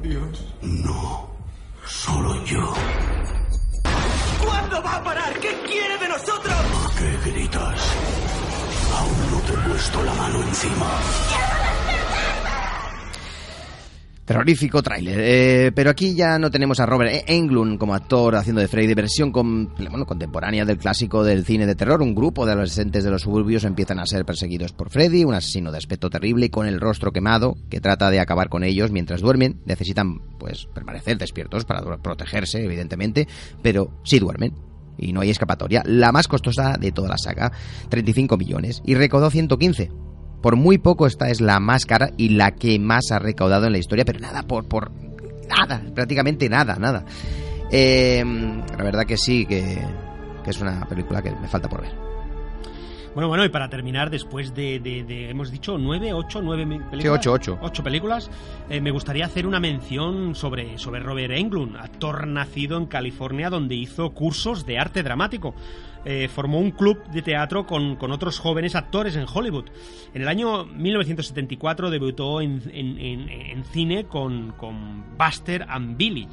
Dios. No, solo yo. ¿Cuándo va a parar? ¿Qué quiere de nosotros? ¿Qué gritas? Aún no te he puesto la mano encima. Terrorífico tráiler. Eh, pero aquí ya no tenemos a Robert Englund como actor haciendo de Freddy, versión bueno, contemporánea del clásico del cine de terror. Un grupo de adolescentes de los suburbios empiezan a ser perseguidos por Freddy, un asesino de aspecto terrible y con el rostro quemado que trata de acabar con ellos mientras duermen. Necesitan, pues, permanecer despiertos para protegerse, evidentemente, pero sí duermen. Y no hay escapatoria. La más costosa de toda la saga, 35 millones, y recaudó 115. Por muy poco esta es la más cara y la que más ha recaudado en la historia, pero nada, por, por nada, prácticamente nada, nada. Eh, la verdad que sí, que, que es una película que me falta por ver. Bueno, bueno, y para terminar, después de, de- de- hemos dicho, nueve, ocho, nueve películas. Sí, ocho, ocho. Ocho películas. eh, me gustaría hacer una mención sobre, sobre Robert Englund, actor nacido en California donde hizo cursos de arte dramático. Eh, formó un club de teatro con, con otros jóvenes actores en Hollywood. En el año 1974 debutó en, en- en- en cine con, con Buster and Billy.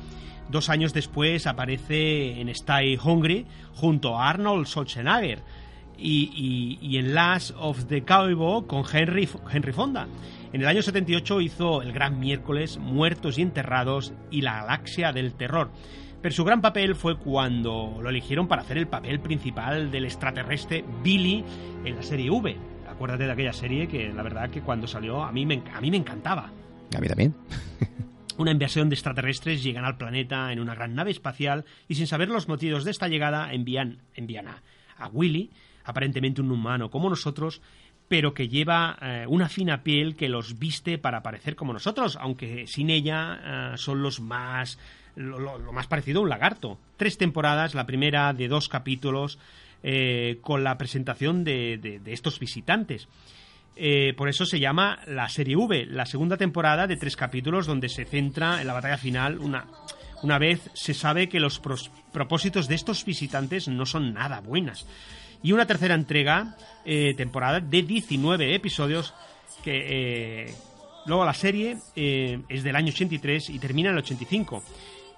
Dos años después aparece en Stay Hungry junto a Arnold Schwarzenegger y, y- y en Last of the Cowboy con Henry, Henry Fonda. En el año 78 hizo El Gran Miércoles, Muertos y Enterrados y La Galaxia del Terror. Pero su gran papel fue cuando lo eligieron para hacer el papel principal del extraterrestre Billy en la serie V. Acuérdate de aquella serie que la verdad que cuando salió a mí me, a mí me encantaba. A mí también. <laughs> Una invasión de extraterrestres llegan al planeta en una gran nave espacial y sin saber los motivos de esta llegada envían, envían a, a Willy, aparentemente un humano como nosotros, pero que lleva eh, una fina piel que los viste para parecer como nosotros, aunque sin ella eh, son los más lo, más parecido a un lagarto. Tres temporadas, la primera de dos capítulos, eh, con la presentación de, estos visitantes. Por eso se llama la serie V, la segunda temporada de tres capítulos donde se centra en la batalla final una, una vez se sabe que los propósitos de estos visitantes no son nada buenas. Y una tercera entrega, eh, temporada de 19 episodios, que eh, luego la serie eh, es del año 83 y termina en el 85.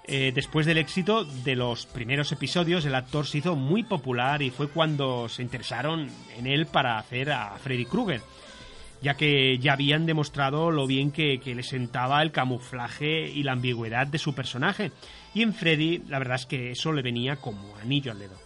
Eh, después del éxito de los primeros episodios, el actor se hizo muy popular y fue cuando se interesaron en él para hacer a Freddy Krueger, ya que ya habían demostrado lo bien que, que le sentaba el camuflaje y la ambigüedad de su personaje. Y en Freddy, la verdad es que eso le venía como anillo al dedo.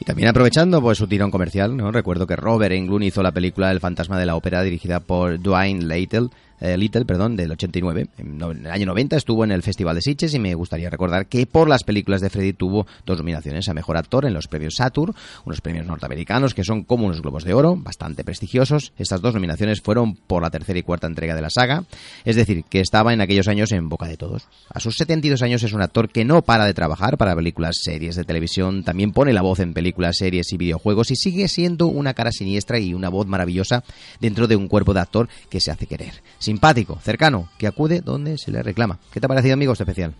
Y también aprovechando pues su tirón comercial, ¿no? Recuerdo que Robert Englund hizo la película El fantasma de la ópera dirigida por Dwayne Little, eh, Little, perdón, del 89. En, no- en el año 90 estuvo en el Festival de Sitges y me gustaría recordar que por las películas de Freddy tuvo dos nominaciones a Mejor Actor en los premios Saturn, unos premios norteamericanos que son como unos globos de oro, bastante prestigiosos. Estas dos nominaciones fueron por la tercera y cuarta entrega de la saga, es decir, que estaba en aquellos años en boca de todos. A sus 72 años es un actor que no para de trabajar para películas, series de televisión, también pone la voz en películas, series y videojuegos y sigue siendo una cara siniestra y una voz maravillosa dentro de un cuerpo de actor que se hace querer. Simpático, cercano, que acude donde se le reclama. ¿Qué te ha parecido, amigo, este especial?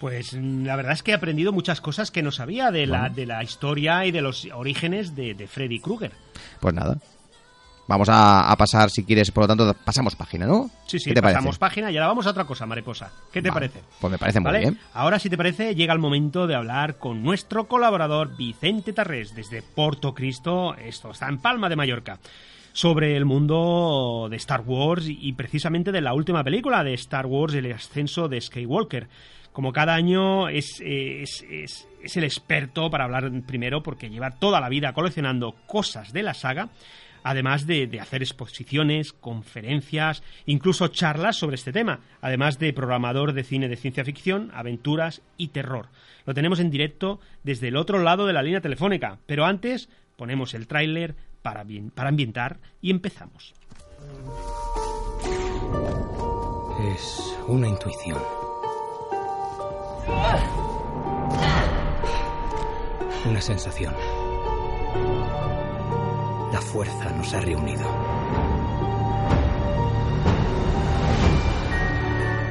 Pues mm, la verdad es que he aprendido muchas cosas que no sabía de, la, de la historia y de los orígenes de, de Freddy Krueger. Pues nada. Vamos a, a pasar, si quieres, por lo tanto, pasamos página, ¿no? Sí, sí, ¿Qué te pasamos parece? página y ahora vamos a otra cosa, Mariposa. ¿Qué te Vale, parece? Pues me parece muy ¿Vale? bien. Ahora, si te parece, llega el momento de hablar con nuestro colaborador Vicente Tarrés desde Porto Cristo, esto está en Palma de Mallorca, sobre el mundo de Star Wars y precisamente de la última película de Star Wars, El ascenso de Skywalker. Como cada año es, es, es- el experto para hablar primero porque lleva toda la vida coleccionando cosas de la saga, además de, de hacer exposiciones, conferencias, incluso charlas sobre este tema, además de programador de cine de ciencia ficción, aventuras y terror. Lo tenemos en directo desde el otro lado de la línea telefónica, pero antes ponemos el tráiler para, bien- para ambientar y empezamos. Es una intuición. Una sensación. La fuerza nos ha reunido.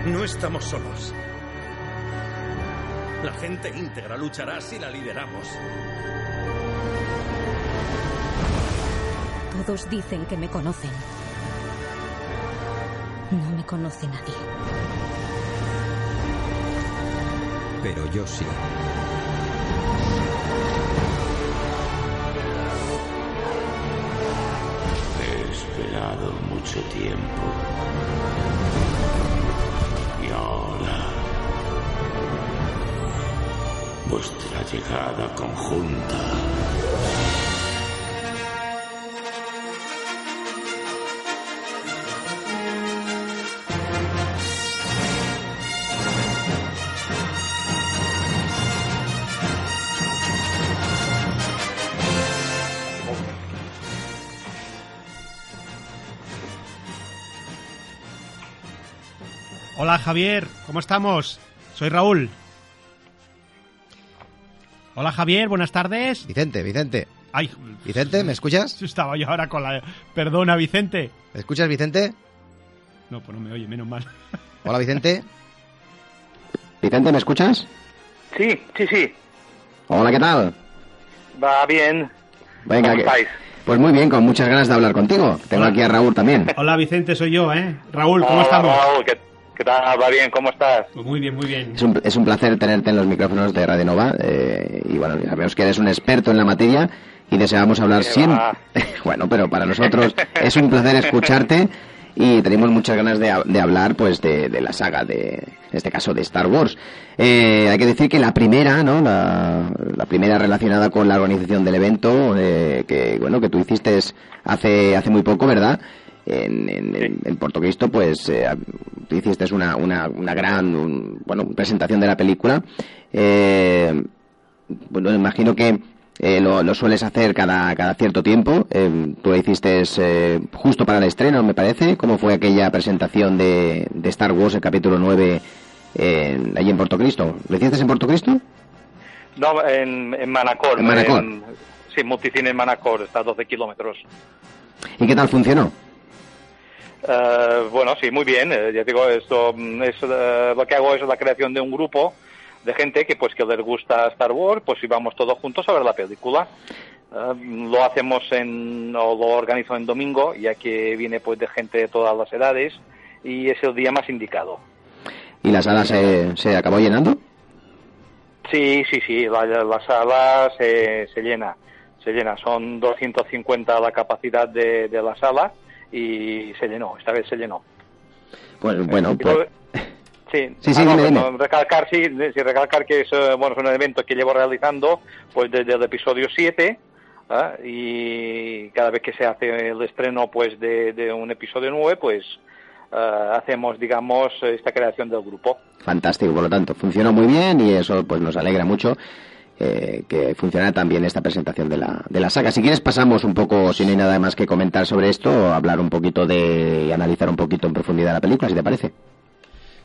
No estamos solos. La gente íntegra luchará si la lideramos. Todos dicen que me conocen. No me conoce nadie. Pero yo sí. He esperado mucho tiempo. Y ahora. Vuestra llegada conjunta. Hola Javier, ¿cómo estamos? Soy Raúl. Hola Javier, buenas tardes. Vicente, Vicente. Ay, Vicente, ¿me escuchas? <laughs> estaba yo ahora con la... Perdona, Vicente. ¿Me escuchas, Vicente? No, pues no me oye, menos mal. <laughs> Hola, Vicente. Vicente, ¿me escuchas? Sí, sí, sí. Hola, ¿qué tal? Va bien. Venga, ¿Cómo estáis? Pues muy bien, con muchas ganas de hablar contigo. Tengo aquí a Raúl también. Hola Vicente, soy yo, ¿eh? Raúl, ¿cómo Hola, estamos? Raúl, ¿qué, qué tal? ¿Va bien? ¿Cómo estás? Pues muy bien, muy bien. Es un, es un placer tenerte en los micrófonos de Radio Nova. eh, y bueno, sabemos que eres un experto en la materia y deseamos hablar siempre. <laughs> bueno, pero para nosotros es un placer escucharte y tenemos muchas ganas de, de hablar pues de, de la saga, de, en este caso de Star Wars. Eh, hay que decir que la primera, ¿no? La, la primera relacionada con la organización del evento, eh, que bueno, que tú hiciste hace, hace muy poco, ¿verdad? En, en, en- en Puerto Cristo, pues eh, tú hiciste una, una, una gran un- bueno, presentación de la película. Eh, bueno, imagino que eh, lo, lo sueles hacer cada, cada cierto tiempo. Eh, tú lo hiciste eh, justo para el estreno, me parece. ¿Cómo fue aquella presentación de, de Star Wars, el capítulo 9, en- allí en Puerto Cristo? ¿Lo hiciste en Puerto Cristo? No, en, en Manacor. En Manacor. sí, multicine en Manacor, está a 12 kilómetros. ¿Y qué tal funcionó? Eh, bueno, sí, muy bien. eh, ya digo, esto mm, es eh, lo que hago es la creación de un grupo de gente que pues que les gusta Star Wars, pues íbamos todos juntos a ver la película. Eh, lo hacemos en, o lo organizo en domingo, ya que viene pues de gente de todas las edades y es el día más indicado. ¿Y la sala se, se acabó llenando? Sí, sí, sí, la, la sala se, se llena, se llena. Son 250 la capacidad de, de la sala y se llenó, esta vez se llenó. Pues bueno, pues, Sí, <laughs> Sí, sí, Ah, no, dime, bueno, dime. recalcar, sí, sí, recalcar que es, eh, bueno, es un evento que llevo realizando pues desde el episodio 7 ¿ah? y cada vez que se hace el estreno pues de, de un episodio 9 pues eh, hacemos digamos esta creación del grupo. Fantástico, por lo tanto, funcionó muy bien y eso pues nos alegra mucho eh, que funcionara también esta presentación de la, de la saga. Si quieres pasamos un poco, si no hay nada más que comentar sobre esto, hablar un poquito de y analizar un poquito en profundidad la película, si te parece.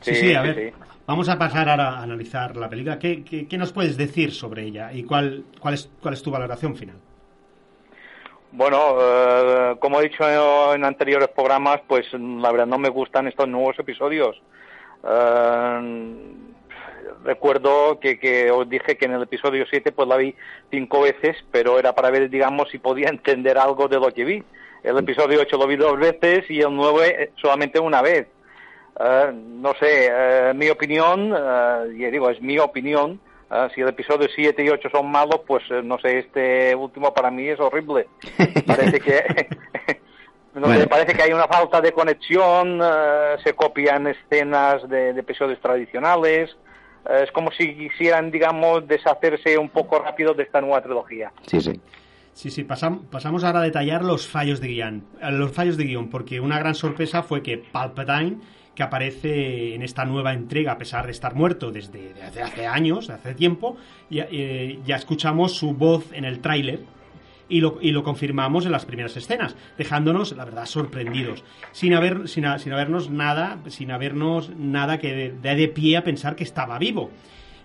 Sí, sí, a ver. Vamos a pasar ahora a analizar la película. ¿Qué, qué, qué nos puedes decir sobre ella y cuál, cuál, es, cuál es tu valoración final? Bueno, eh, como he dicho en anteriores programas, pues la verdad no me gustan estos nuevos episodios. Eh, recuerdo que, que os dije que en el episodio 7 pues la vi cinco veces, pero era para ver, digamos, si podía <laughs> entender algo de lo que vi. El episodio 8 lo vi dos veces y el 9 solamente una vez. Eh, no sé, eh, mi opinión, eh, ya digo, es mi opinión. eh, si el episodio 7 y 8 son malos, pues eh, no sé, este último para mí es horrible. <laughs> Parece que, <laughs> no Bueno. parece que hay una falta de conexión, eh, se copian escenas de, de episodios tradicionales. Eh, es como si quisieran, digamos, deshacerse un poco rápido de esta nueva trilogía. Sí, sí. Sí, sí, pasam- pasamos ahora a detallar los fallos de guion. Eh, Los fallos de guion, porque una gran sorpresa fue que Palpatine, que aparece en esta nueva entrega, a pesar de estar muerto desde, desde hace años, de hace tiempo, ya, eh, ya escuchamos su voz en el tráiler y lo, y lo confirmamos en las primeras escenas, dejándonos, la verdad, sorprendidos, sin, haber, sin, ha- sin habernos nada, sin habernos nada que dé de pie a pensar que estaba vivo.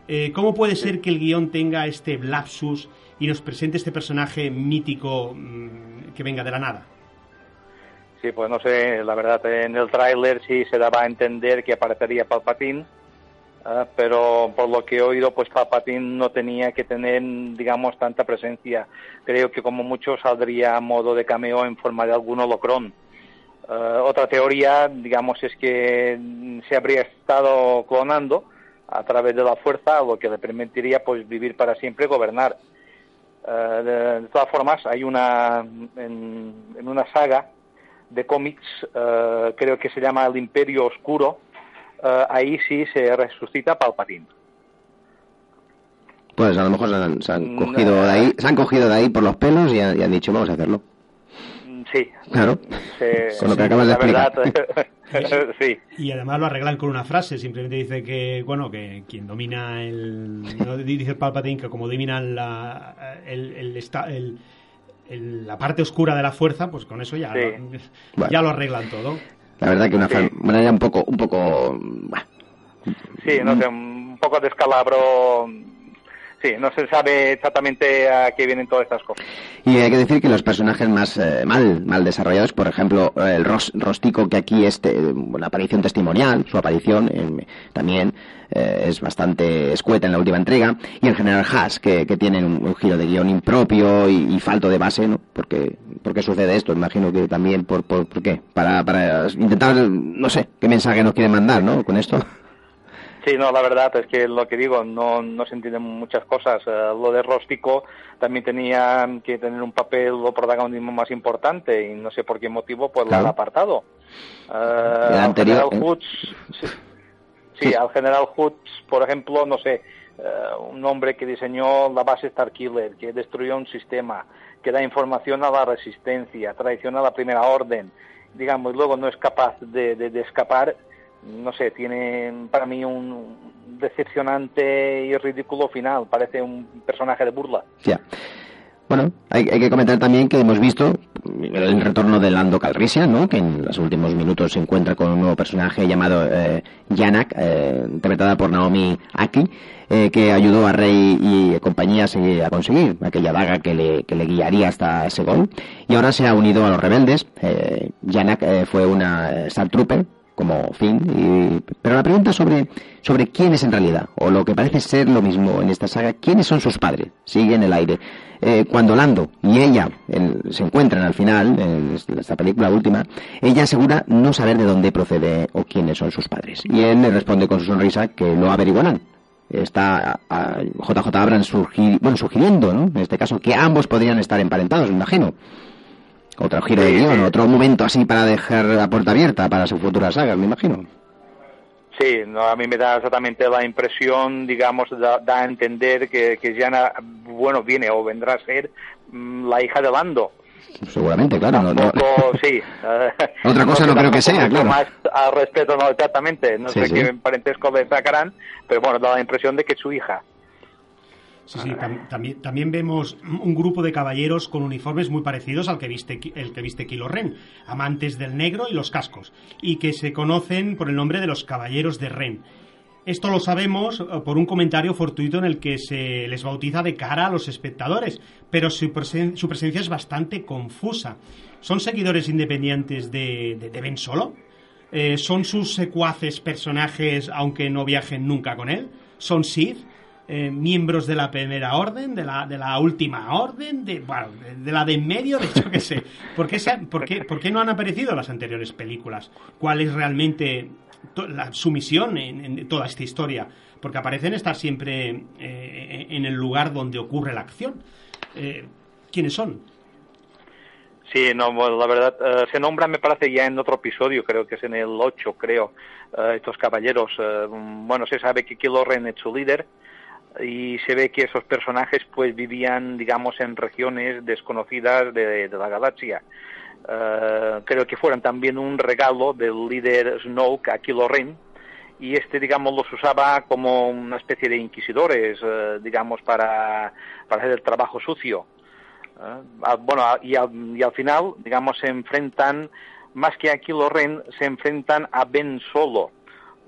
Eh, ¿Cómo puede ser que el guion tenga este lapsus y nos presente este personaje mítico mm, que venga de la nada? Sí, pues no sé, la verdad, en el tráiler sí se daba a entender que aparecería Palpatine, ah, pero por lo que he oído, pues Palpatine no tenía que tener, digamos, tanta presencia. Creo que como mucho saldría a modo de cameo en forma de algún holocrón. Ah, otra teoría, digamos, es que se habría estado clonando a través de la fuerza, lo que le permitiría, pues, vivir para siempre y gobernar. Ah, de, todas formas, hay una, en, en una saga de cómics, creo que se llama El Imperio Oscuro, eh, ahí sí se resucita Palpatine. Pues a lo mejor se han, se han Mm, cogido de ahí, se han cogido de ahí por los pelos y han, y han dicho vamos a hacerlo. Mm, Sí. Claro. Se- <laughs> Con lo que acabas de la explicar. verdad, <laughs> sí. Y además lo arreglan con una frase, simplemente dice que, bueno, que quien domina el... no dice el Palpatine que como dominan la, el, el esta- el- el- la parte oscura de la fuerza, pues con eso ya, Sí. lo, Bueno. ya lo arreglan todo. La verdad que una fa- manera un poco, un poco, bah, Sí, no sé, un poco de escalabro. Sí, no se sabe exactamente a qué vienen todas estas cosas. Y hay que decir que los personajes más eh, mal, mal desarrollados, por ejemplo, eh, el ros- Rostico, que aquí es una aparición testimonial, su aparición eh, también eh, es bastante escueta en la última entrega, y en general Haas, que, que tienen un, giro de guion impropio y, falto de base, ¿no? Porque, ¿Por qué sucede esto? Imagino que también por, por, ¿por qué? Para, para intentar, no sé, qué mensaje nos quieren mandar, ¿no? Con esto. Sí, no, la verdad es que lo que digo, no, no se entienden muchas cosas. Eh, lo de Róstico también tenía que tener un papel o protagonismo más importante y no sé por qué motivo pues lo Claro. han apartado. Eh, El al anterior, General ¿eh? Hoods, sí, sí, al General Hoods, por ejemplo, no sé, eh, un hombre que diseñó la base Starkiller, que destruyó un sistema, que da información a la resistencia, traiciona a la primera orden, digamos, y luego no es capaz de, de- de escapar, no sé, tiene para mí un decepcionante y ridículo final, parece un personaje de burla. Ya. Bueno, hay, que comentar también que hemos visto el retorno de Lando Calrissian, ¿no? Que en los últimos minutos se encuentra con un nuevo personaje llamado eh, Yanak, eh, interpretada por Naomi Aki, eh, que ayudó a Rey y compañía a, seguir- a conseguir aquella daga que le, que le guiaría hasta ese gol. Y ahora se ha unido a los rebeldes. Eh, Yanak eh, fue una eh, Star Trooper, como Finn, y- pero la pregunta sobre, sobre quién es en realidad, o lo que parece ser lo mismo en esta saga, quiénes son sus padres, sigue en el aire. Eh, cuando Lando y ella el- se encuentran al final, en esta película última, ella asegura no saber de dónde procede o quiénes son sus padres. Y él le responde con su sonrisa que lo averiguarán. Está a, a JJ Abrams bueno, sugiriendo, ¿no? En este caso, que ambos podrían estar emparentados, me imagino. Otro giro de guion, otro momento así para dejar la puerta abierta para su futura saga, me imagino. Sí, no, a mí me da exactamente la impresión, digamos, da, da a entender que, que Jana, bueno, viene o vendrá a ser mm, la hija de Lando. Seguramente, claro. no- <laughs> sí. Otra cosa no creo que sea, claro. Más al respeto, no exactamente. No Sí, sé sí. qué parentesco le sacarán, pero bueno, da la impresión de que es su hija. Sí, sí, tam- también, también vemos un grupo de caballeros con uniformes muy parecidos al que viste el que viste Kilo Ren, amantes del negro y los cascos, y que se conocen por el nombre de los caballeros de Ren. Esto lo sabemos eh, por un comentario fortuito en el que se les bautiza de cara a los espectadores, pero su, presen- su presencia es bastante confusa. ¿Son seguidores independientes de, de, de Ben Solo? Eh, ¿Son sus secuaces personajes aunque no viajen nunca con él? ¿Son Sith? Eh, ¿Miembros de la primera orden? ¿De la, de la última orden? De, bueno, de, la de en medio? De hecho, que sé. ¿Por qué, se- por, qué, no han aparecido las anteriores películas? ¿Cuál es realmente su misión en, toda esta historia? Porque aparecen estar siempre eh, en el lugar donde ocurre la acción. Eh, ¿Quiénes son? Sí, no, la verdad, eh, se nombra, me parece, ya en otro episodio, creo que es en el 8, creo, eh, estos caballeros. eh, bueno, se sabe que Kylo Ren es su líder y se ve que esos personajes pues vivían, digamos, en regiones desconocidas de, la galaxia. Eh, creo que fueran también un regalo del líder Snoke a Kylo Ren y este, digamos, los usaba como una especie de inquisidores, eh, digamos, para, para hacer el trabajo sucio. ¿eh? Bueno, y al, y al final, digamos, se enfrentan, más que a Kylo Ren, se enfrentan a Ben Solo,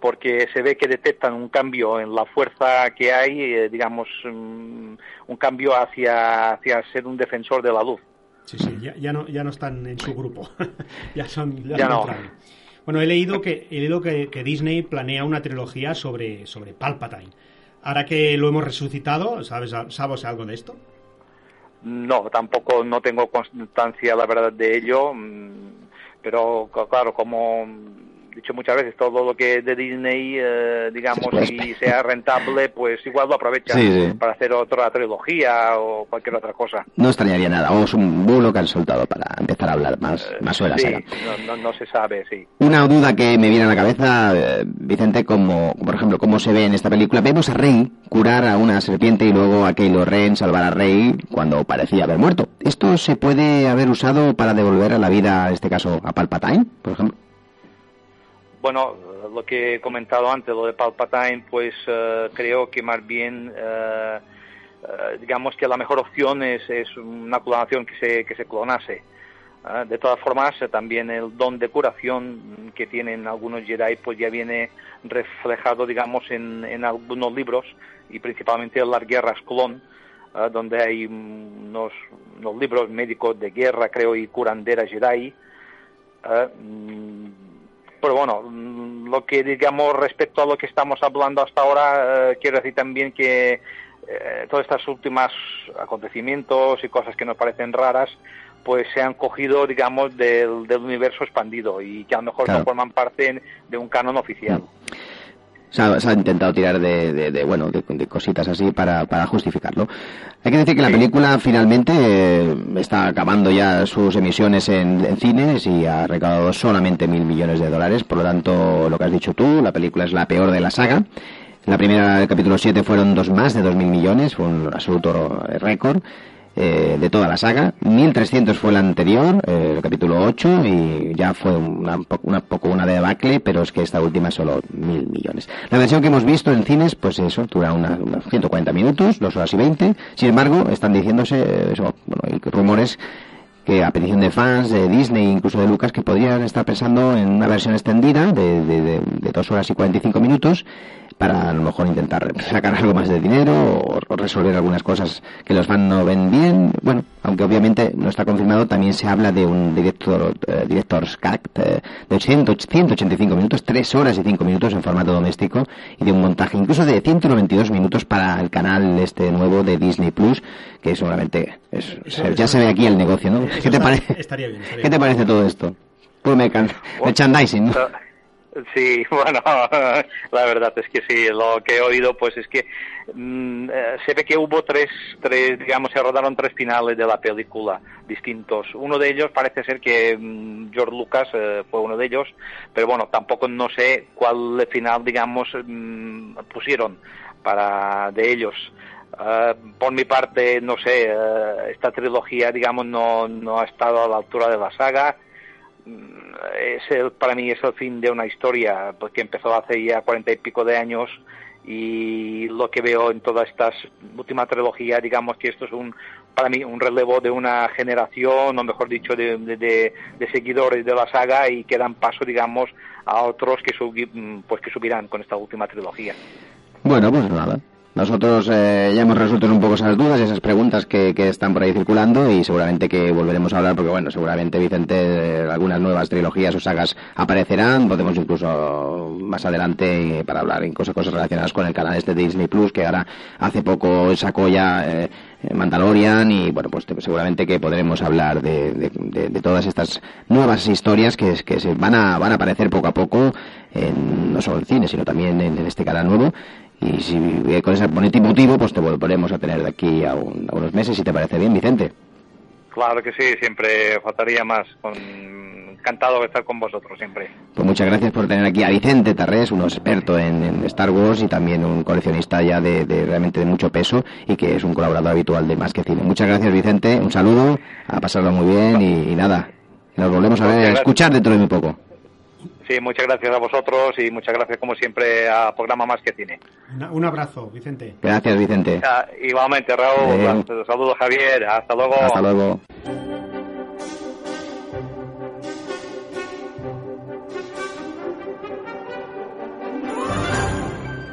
porque se ve que detectan un cambio en la fuerza que hay, eh, digamos, mm, un cambio hacia, hacia ser un defensor de la luz. Sí, sí, ya, ya no, ya no están en su grupo. <laughs> ya son. Ya, no. Bueno, he leído que he leído que, que Disney planea una trilogía sobre, sobre Palpatine. Ahora que lo hemos resucitado, ¿sabes, ¿sabes algo de esto? No, tampoco no tengo constancia, la verdad, de ello, mm, pero claro, como dicho muchas veces, todo lo que es de Disney, eh, digamos, Pues- si sea rentable, pues igual lo Sí, sí. para hacer otra trilogía o cualquier otra cosa. No extrañaría nada. O es un bulo que han soltado para empezar a hablar más, más sobre la sí, saga. no, no, no se sabe, sí. Una duda que me viene a la cabeza, eh, Vicente, como por ejemplo, cómo se ve en esta película. Vemos a Rey curar a una serpiente y luego a Kylo Ren salvar a Rey cuando parecía haber muerto. ¿Esto se puede haber usado para devolver a la vida, en este caso, a Palpatine, por ejemplo? Bueno, lo que he comentado antes, lo de Palpatine, pues eh, creo que más bien, eh, eh, digamos que la mejor opción es, una clonación que se, que se clonase. Ah, de todas formas, también el don de curación que tienen algunos Jedi, pues ya viene reflejado, digamos, en, en algunos libros y principalmente en las guerras clon, ah, donde hay mm, unos, unos libros médicos de guerra, creo, y curanderas Jedi. Mm, pero bueno, mm, lo que digamos respecto a lo que estamos hablando hasta ahora, eh, quiero decir también que eh, todas estas últimas acontecimientos y cosas que nos parecen raras, pues se han cogido, digamos, del, del universo expandido y que a lo mejor Claro. no forman parte de un canon oficial. Se ha, se ha intentado tirar de, de- de, bueno de, de cositas así para, para justificarlo. Hay que decir que la película finalmente eh, está acabando ya sus emisiones en, en cines y ha recaudado solamente mil millones de dólares. Por lo tanto, lo que has dicho tú, la película es la peor de la saga. La primera, el capítulo 7, fueron dos más de dos mil millones, fue un absoluto récord eh, de toda la saga. 1.300 fue el anterior, eh, el capítulo 8, y ya fue una, una poco una debacle, pero es que esta última solo 1.000 millones. La versión que hemos visto en cines, pues eso, dura una- unos 140 minutos, 2 horas y 20. Sin embargo, están diciéndose, eso, bueno, hay rumores que a petición de fans de Disney, incluso de Lucas, que podrían estar pensando en una versión extendida de, de, de, de 2 horas y 45 minutos para a lo mejor intentar sacar algo más de dinero o, o resolver algunas cosas que los fans no ven bien. Bueno, aunque obviamente no está confirmado, también se habla de un director, eh, director's cut eh, de 100 185 minutos, 3 horas y 5 minutos en formato doméstico y de un montaje incluso de 192 minutos para el canal este nuevo de Disney Plus, que seguramente es, ya se ve aquí el negocio, ¿no? Eso ¿Qué te parece? Estaría bien. estaría ¿Qué te bien. parece todo esto? Puro mercan- merchandising, ¿no? Sí, <laughs> bueno, la verdad es que sí, lo que he oído pues es que mm, eh, se ve que hubo tres, tres, digamos, se rodaron tres finales de la película distintos. Uno de ellos parece ser que mm, George Lucas eh, fue uno de ellos, pero bueno, tampoco no sé cuál final, digamos, mm, pusieron para de ellos. Eh, por mi parte, no sé, eh, esta trilogía, digamos, no, no ha estado a la altura de la saga Mm, es el, para mí es el fin de una historia porque empezó hace ya cuarenta y pico de años y lo que veo en toda esta última trilogía, digamos que esto es un, para mí un relevo de una generación, o mejor dicho, de, de, seguidores de la saga y que dan paso, digamos, a otros que, mm, pues que subirán con esta última trilogía. Bueno, pues nada. Nosotros eh, ya hemos resuelto un poco esas dudas y esas preguntas que, que, están por ahí circulando y seguramente que volveremos a hablar porque, bueno, seguramente, Vicente, eh, algunas nuevas trilogías o sagas aparecerán. Podemos incluso más adelante eh, para hablar en cosas, cosas relacionadas con el canal este de Disney Plus que ahora hace poco sacó ya eh, Mandalorian y, bueno, pues seguramente que podremos hablar de, de, de, todas estas nuevas historias que, que se van a, van a aparecer poco a poco en, no solo en cine, sino también en, en este canal nuevo y si con ese motivo, pues te volveremos a tener de aquí a, un, a, unos meses, si te parece bien, Vicente. Claro que sí, siempre faltaría más. Con... Encantado de estar con vosotros, siempre. Pues muchas gracias por tener aquí a Vicente Tarrés, un experto en, en Star Wars y también un coleccionista ya de, de, realmente de mucho peso y que es un colaborador habitual de Más que Cine. Muchas gracias, Vicente. Un saludo, a pasarlo muy bien y, y nada. Nos volvemos a ver, a escuchar dentro de muy poco. Sí, muchas gracias a vosotros y muchas gracias, como siempre, a Programa Más que Cine. Un abrazo, Vicente. Gracias, Vicente. Ya, igualmente, Raúl. Saludos, Javier. Hasta luego. Hasta luego.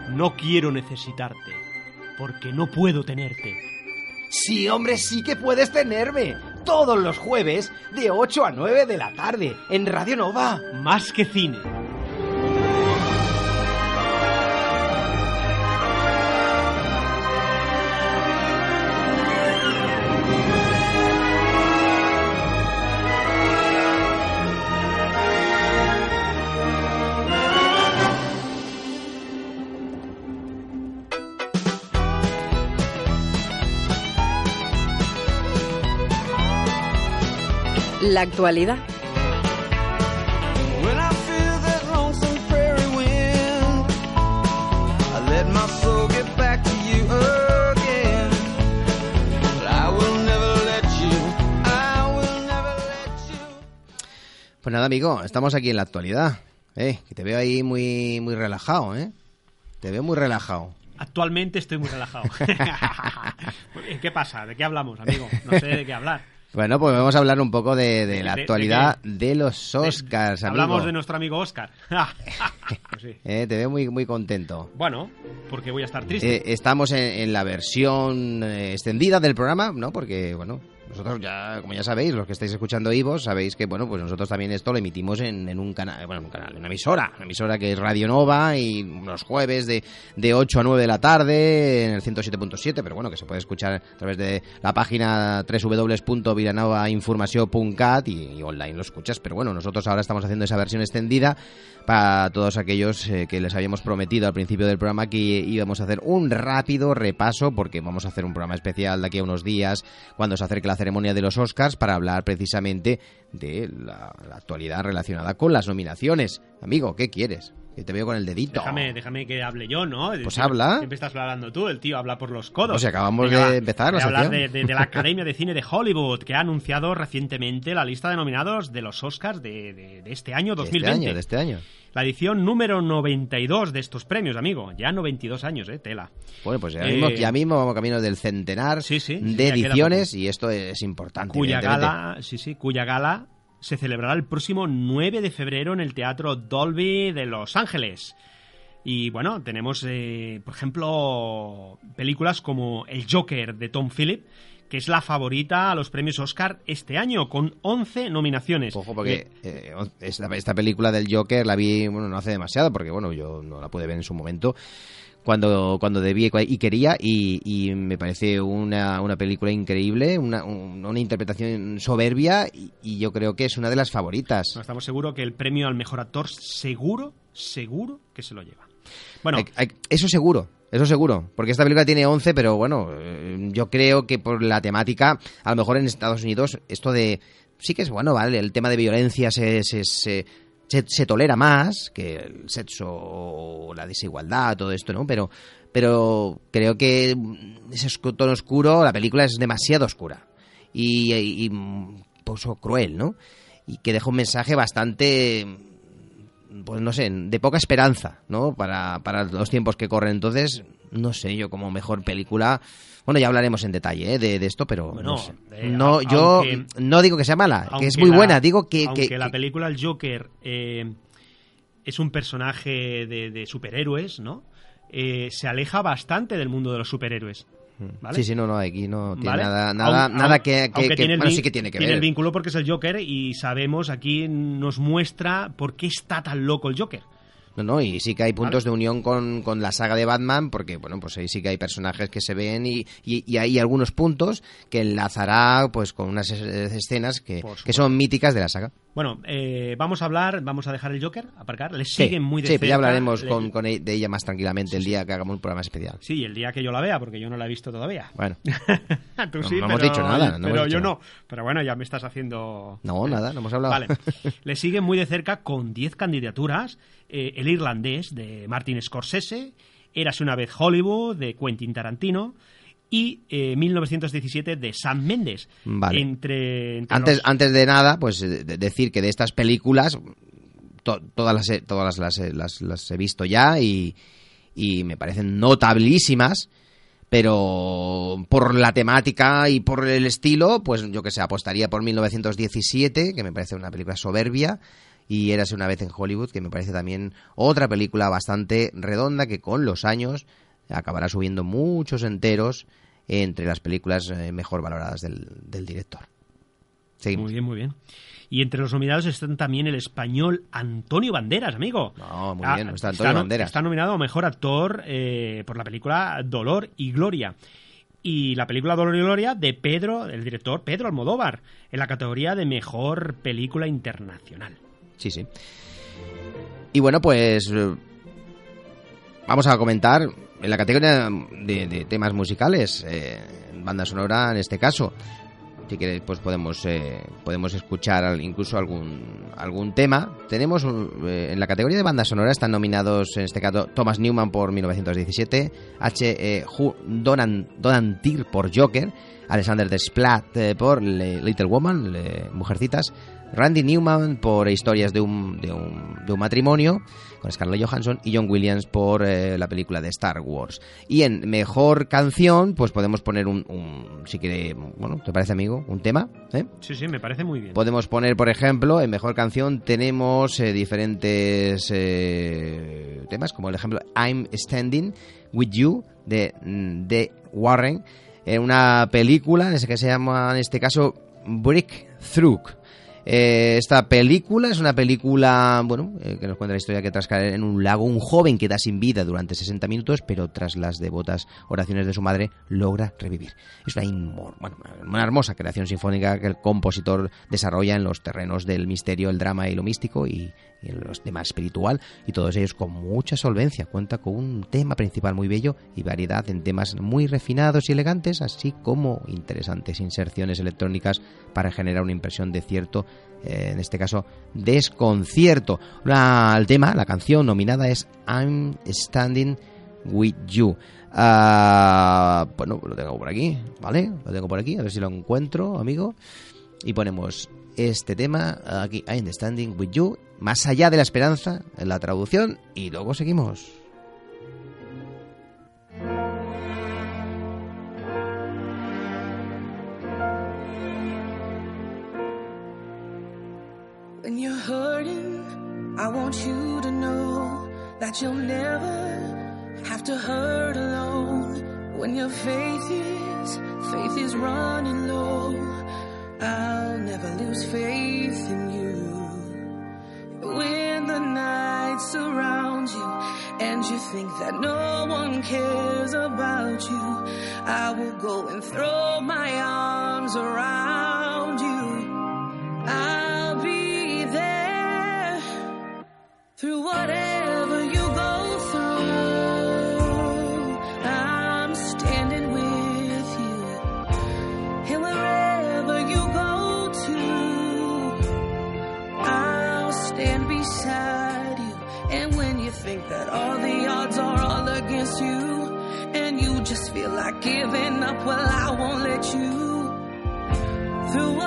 No quiero necesitarte, porque no puedo tenerte. Sí, hombre, sí que puedes tenerme. Todos los jueves, de 8 a 9 de la tarde, en Radio Nova. Más que cine. La actualidad. Pues nada, amigo, estamos aquí en la actualidad. Eh, que te veo ahí muy, muy relajado, ¿eh? Te veo muy relajado. Actualmente estoy muy relajado. <laughs> <laughs> ¿Qué pasa? ¿De qué hablamos, amigo? No sé de qué hablar. Bueno, pues vamos a hablar un poco de, de la actualidad de, de los Oscars. Hablamos de nuestro amigo Oscar. pues <laughs> <laughs> sí. eh, te veo muy, muy contento. Bueno, porque voy a estar triste. Eh, estamos en, en, la versión eh, extendida del programa, ¿no? Porque, bueno, nosotros ya, como ya sabéis, los que estáis escuchando Ivos, sabéis que, bueno, pues nosotros también esto lo emitimos en, en un canal, bueno, en un canal, una emisora, una emisora que es Radio Nova y los jueves de, de 8 a 9 de la tarde en el 107.7, pero bueno, que se puede escuchar a través de la página www.vilanovainformació.cat y, y online lo escuchas, pero bueno, nosotros ahora estamos haciendo esa versión extendida para todos aquellos eh, que les habíamos prometido al principio del programa que íbamos a hacer un rápido repaso, porque vamos a hacer un programa especial de aquí a unos días, cuando se acerque la ceremonia de los Oscars, para hablar precisamente de la, la actualidad relacionada con las nominaciones. Amigo, ¿qué quieres? Que te veo con el dedito. Déjame, déjame que hable yo, ¿no? Pues siempre, habla. Siempre estás hablando tú, el tío habla por los codos. O sea, acabamos Venga, de empezar. La hablar de, de, de, la <laughs> Academia de Cine de Hollywood, que ha anunciado recientemente la lista de nominados de los Oscars de, de este año 2020. De este año, de este año. La edición número 92 de estos premios, amigo. Ya 92 años, eh, tela. Bueno, pues ya, eh, mismo, ya mismo vamos camino del centenar sí, sí, de ediciones y esto es importante. Cuya gala, sí, sí, cuya gala se celebrará el próximo 9 de febrero en el Teatro Dolby de Los Ángeles. Y bueno, tenemos, eh, por ejemplo, películas como El Joker de Tom Phillips, que es la favorita a los premios Oscar este año, con 11 nominaciones. Ojo, porque eh, esta, esta, película del Joker la vi, bueno, no hace demasiado, porque bueno, yo no la pude ver en su momento cuando, cuando debía y quería y, y me parece una, una película increíble, una, un- una interpretación soberbia y, y yo creo que es una de las favoritas. No, estamos seguros que el premio al mejor actor seguro, seguro que se lo lleva. Bueno, Hay- hay- eso seguro, eso seguro, porque esta película tiene 11, pero bueno, eh, yo creo que por la temática, a lo mejor en Estados Unidos, esto de... Sí que es bueno, ¿vale? El tema de violencia se, se, se, se- se tolera más que el sexo o la desigualdad, todo esto, ¿no? Pero, pero creo que ese tono oscuro, la película es demasiado oscura y, y, y, pues, cruel, ¿no? Y que deja un mensaje bastante pues no sé, de poca esperanza, ¿no? Para, para los tiempos que corren. Entonces, no sé, yo como mejor película... Bueno, ya hablaremos en detalle ¿eh? de, de esto, pero Bueno, no sé. eh, no, a- yo aunque- no digo que sea mala, que es muy la- buena. Digo que... aunque que- la que- película El Joker eh, es un personaje de, de superhéroes, ¿no? Se aleja bastante del mundo de los superhéroes. ¿vale? Sí, sí, no, no, aquí no tiene ¿Vale? nada, nada, nada que... que- que- tiene bueno, sí que tiene que tiene ver. el vínculo porque es el Joker y sabemos, aquí nos muestra por qué está tan loco el Joker. No, no, y sí que hay puntos de unión con, con la saga de Batman, porque, bueno, pues ahí sí que hay personajes que se ven y, y, y hay algunos puntos que enlazará, pues, con unas es- escenas que, que son míticas de la saga. Bueno, eh, vamos a hablar, vamos a dejar el Joker, aparcar, le Sí, siguen muy de sí, cerca. pero ya hablaremos le- con, con e- de ella más tranquilamente el día que hagamos un programa especial. Sí, el día que yo la vea, porque yo no la he visto todavía. Bueno, <laughs> Tú No- sí, no hemos pero- dicho nada, no pero hemos dicho yo nada. no. Pero bueno, ya me estás haciendo... no, nada, no hemos hablado. Vale. <laughs> Le sigue muy de cerca con 10 candidaturas eh, El Irlandés de Martin Scorsese, Érase una vez Hollywood de Quentin Tarantino y eh, 1917 de Sam Mendes. Vale. Entre, entre antes, los- antes de nada, pues eh, de- decir que de estas películas, to- todas, las, he- todas las, las, las- las he visto ya y, y me parecen notabilísimas, pero por la temática y por el estilo, pues yo que sé, apostaría por 1917, que me parece una película soberbia, y Érase una vez en Hollywood, que me parece también otra película bastante redonda que con los años acabará subiendo muchos enteros entre las películas eh, mejor valoradas del, del director. Seguimos. Muy bien, muy bien. Y entre los nominados están también el español Antonio Banderas, amigo. No, muy Ah, bien, está Antonio Banderas. Está nominado a Mejor Actor eh, por la película Dolor y Gloria. Y la película Dolor y Gloria de Pedro, el director Pedro Almodóvar, en la categoría de Mejor Película Internacional. Sí, sí. Y bueno, pues eh, vamos a comentar en la categoría de, temas musicales, eh, banda sonora en este caso. Si queréis, pues podemos eh, podemos escuchar incluso algún algún tema. Tenemos eh, en la categoría de banda sonora están nominados en este caso Thomas Newman por 1917, H. E. Donan Donantir por Joker, Alexander Desplat eh, por Le- Little Woman, Mujercitas, Randy Newman por Historias de un, de un, de un matrimonio con Scarlett Johansson y John Williams por eh, la película de Star Wars. Y en mejor canción, pues podemos poner un, un si quiere, bueno, ¿te parece amigo? Un tema, ¿eh? Sí, sí, me parece muy bien. Podemos poner, por ejemplo, en mejor canción tenemos eh, diferentes eh, temas, como el ejemplo I'm Standing With You de, de Warren, en una película que se llama, en este caso, Breakthrough. Eh, esta película es una película, bueno, eh, que nos cuenta la historia que tras caer en un lago, un joven queda sin vida durante 60 minutos, pero tras las devotas oraciones de su madre logra revivir. Es una, bueno, hermosa creación sinfónica que el compositor desarrolla en los terrenos del misterio, el drama y lo místico y, y en los temas espiritual y todos ellos con mucha solvencia. Cuenta con un tema principal muy bello y variedad en temas muy refinados y elegantes, así como interesantes inserciones electrónicas para generar una impresión de cierto, eh, en este caso, desconcierto. El tema, la canción nominada es I'm Standing With You. Ah, bueno, lo tengo por aquí, ¿vale? Lo tengo por aquí, a ver si lo encuentro, amigo. Y ponemos este tema aquí, I'm Standing With You, más allá de la esperanza, en la traducción, y luego seguimos. When you're hurting, I want you to know that you'll never have to hurt alone. When your faith is, faith is running low, I'll never lose faith in you. When the night surrounds you and you think that no one cares about you, I will go and throw my arms around you. I'll through whatever you go through. I'm standing with you. And wherever you go to, I'll stand beside you. And when you think that all the odds are all against you, and you just feel like giving up, well, I won't let you. Through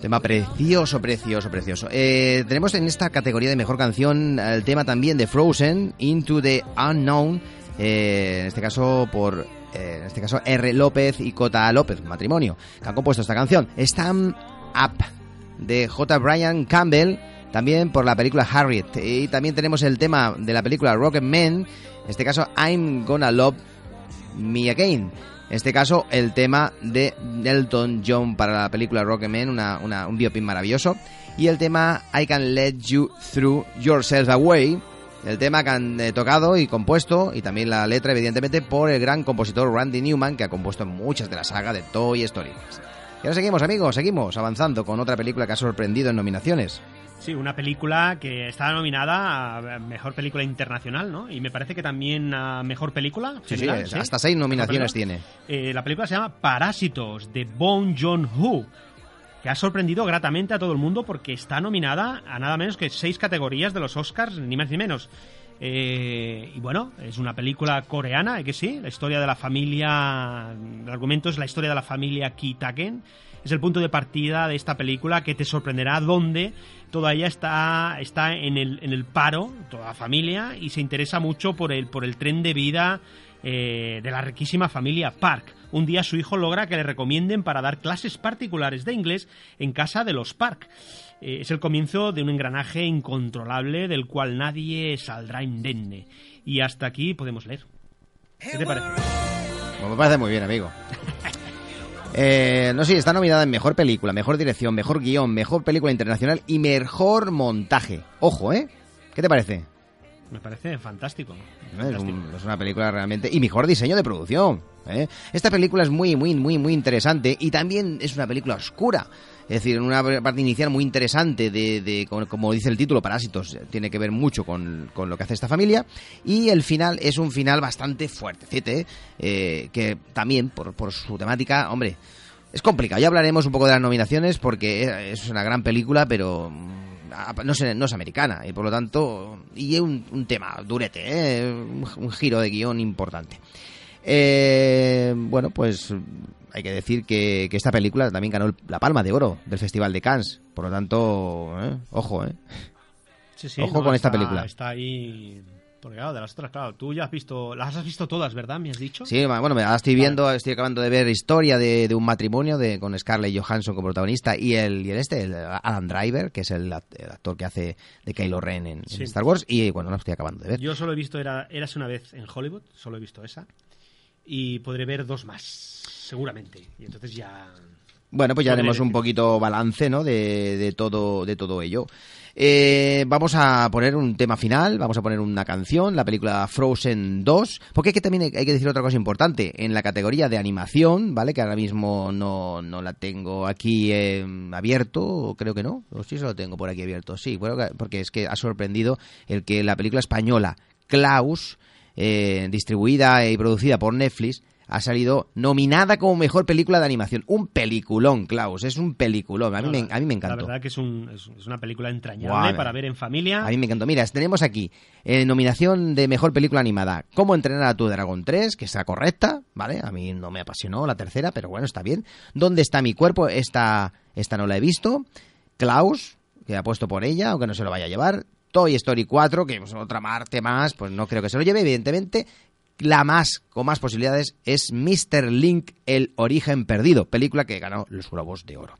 Tema precioso, precioso, precioso. Eh, tenemos en esta categoría de mejor canción el tema también de Frozen, Into the Unknown, eh, en este caso por eh, en este caso R. López y Cota López, matrimonio, que han compuesto esta canción. Stand Up de J. Brian Campbell, también por la película Harriet. Y también tenemos el tema de la película Rocket Man, en este caso I'm Gonna Love Me Again. En este caso, el tema de Elton John para la película Rocketman, una, una, un biopin maravilloso. Y el tema I Can Let You Through Yourself Away, el tema que han eh, tocado y compuesto, y también la letra, evidentemente, por el gran compositor Randy Newman, que ha compuesto muchas de la saga de Toy Story. Y ahora seguimos, amigos, seguimos avanzando con otra película que ha sorprendido en nominaciones. Sí, una película que está nominada a Mejor Película Internacional, ¿no? Y me parece que también a Mejor Película. Sí, sí, hasta seis nominaciones tiene. Eh, la película se llama Parásitos, de Bong Joon-ho, que ha sorprendido gratamente a todo el mundo porque está nominada a nada menos que seis categorías de los Oscars, ni más ni menos. Eh, y bueno, es una película coreana, ¿eh? que sí, la historia de la familia, el argumento es la historia de la familia Kitaken, es el punto de partida de esta película que te sorprenderá donde toda ella está, está en, el, en el paro, toda la familia, y se interesa mucho por el, por el tren de vida eh, de la riquísima familia Park. Un día su hijo logra que le recomienden para dar clases particulares de inglés en casa de los Park. Eh, es el comienzo de un engranaje incontrolable del cual nadie saldrá indemne. Y hasta aquí podemos leer. ¿Qué te parece? Pues me parece muy bien, amigo. Eh, no sé, está nominada en Mejor Película, Mejor Dirección, Mejor Guión, Mejor Película Internacional y Mejor Montaje. Ojo, ¿eh? ¿Qué te parece? Me parece fantástico. Es, un- es una película realmente... Y mejor diseño de producción. ¿eh? Esta película es muy, muy, muy, muy interesante y también es una película oscura. Es decir, una parte inicial muy interesante de, de- como, dice el título, Parásitos, eh, tiene que ver mucho con, con lo que hace esta familia. Y el final es un final bastante fuertecete, eh, que también, por, por su temática, hombre, es complicado. Ya hablaremos un poco de las nominaciones porque es una gran película, pero mm, no es, no es americana y por lo tanto y es un, un tema durete, ¿eh? un, un giro de guion importante. Eh, bueno, pues hay que decir que, que esta película también ganó el- la Palma de Oro del Festival de Cannes, por lo tanto, ¿eh? ojo, ¿eh? Sí, sí, Ojo no, con esta película. Está ahí. Porque claro, de las otras, claro, tú ya has visto. Las has visto todas, ¿verdad? ¿Me has dicho? Sí, bueno, me- estoy viendo, estoy acabando de ver historia de, de un matrimonio de, con Scarlett Johansson como protagonista y el, y el este, el Adam Driver, que es el, act- el actor que hace de Kylo Ren en. Star Wars. Y bueno, lo estoy acabando de ver. Yo solo he visto era, Érase una vez en Hollywood, solo he visto esa. Y podré ver dos más, seguramente. Y entonces ya. Bueno, pues ya haremos un poquito balance, ¿no? De, de todo, de todo ello. Eh, vamos a poner un tema final, vamos a poner una canción, la película Frozen 2, porque hay que también hay que decir otra cosa importante, en la categoría de animación, ¿vale? Que ahora mismo no, no la tengo aquí eh, abierto, creo que no, o sí se lo tengo por aquí abierto, sí, bueno, que- porque es que ha sorprendido el que la película española Klaus, eh, distribuida y producida por Netflix, ha salido nominada como mejor película de animación. Un peliculón, Klaus, es un peliculón. A mí, me, a mí me La encantó. verdad que es, un- es- una película entrañable para ver en familia. A mí me encantó. Mira, tenemos aquí eh, nominación de mejor película animada. ¿Cómo entrenar a tu dragón 3? Que sea correcta, ¿vale? A mí no me apasionó la tercera, pero bueno, está bien. ¿Dónde está mi cuerpo? Esta, esta no la he visto. Klaus, que ha puesto por ella, aunque no se lo vaya a llevar. Toy Story 4, que es otra parte más, pues no creo que se lo lleve, evidentemente. La más, con más posibilidades, es Mr. Link, El origen perdido, película que ganó los Globos de Oro.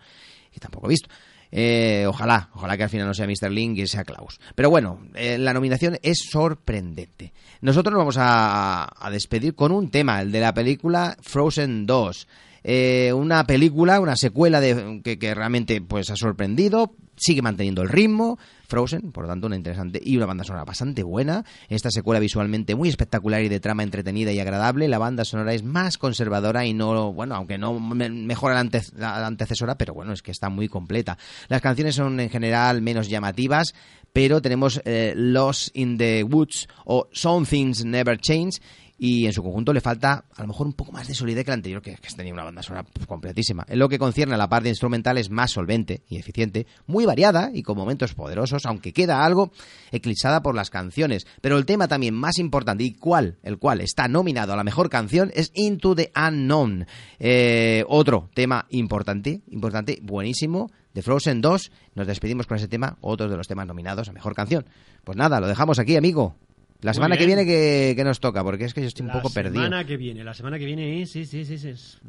Y tampoco he visto. Eh, ojalá, ojalá que al final no sea Mr. Link y sea Klaus. Pero bueno, eh, la nominación es sorprendente. Nosotros nos vamos a, a despedir con un tema, el de la película Frozen 2. Eh, una película, una secuela de, que, que realmente pues ha sorprendido, sigue manteniendo el ritmo, Frozen, por lo tanto una interesante y una banda sonora bastante buena. Esta secuela visualmente muy espectacular y de trama entretenida y agradable. La banda sonora es más conservadora y no, bueno, aunque no me- mejora la, la antecesora, pero bueno, es que está muy completa. Las canciones son en general menos llamativas, pero tenemos eh, Lost in the Woods o Some Things Never Change y en su conjunto le falta a lo mejor un poco más de solidez que la anterior, que, que tenía una banda sonora completísima. En lo que concierne a la parte instrumental es más solvente y eficiente, muy variada y con momentos poderosos, aunque queda algo eclipsada por las canciones. Pero el tema también más importante y cual, el cual está nominado a la mejor canción es Into the Unknown. Eh, otro tema importante, importante, buenísimo, de Frozen 2. Nos despedimos con ese tema, otro de los temas nominados a mejor canción. Pues nada, lo dejamos aquí, amigo. La semana que viene que, que nos toca, porque es que yo estoy un La poco perdido. semana que viene, la semana que viene es, sí, sí, sí, sí, es-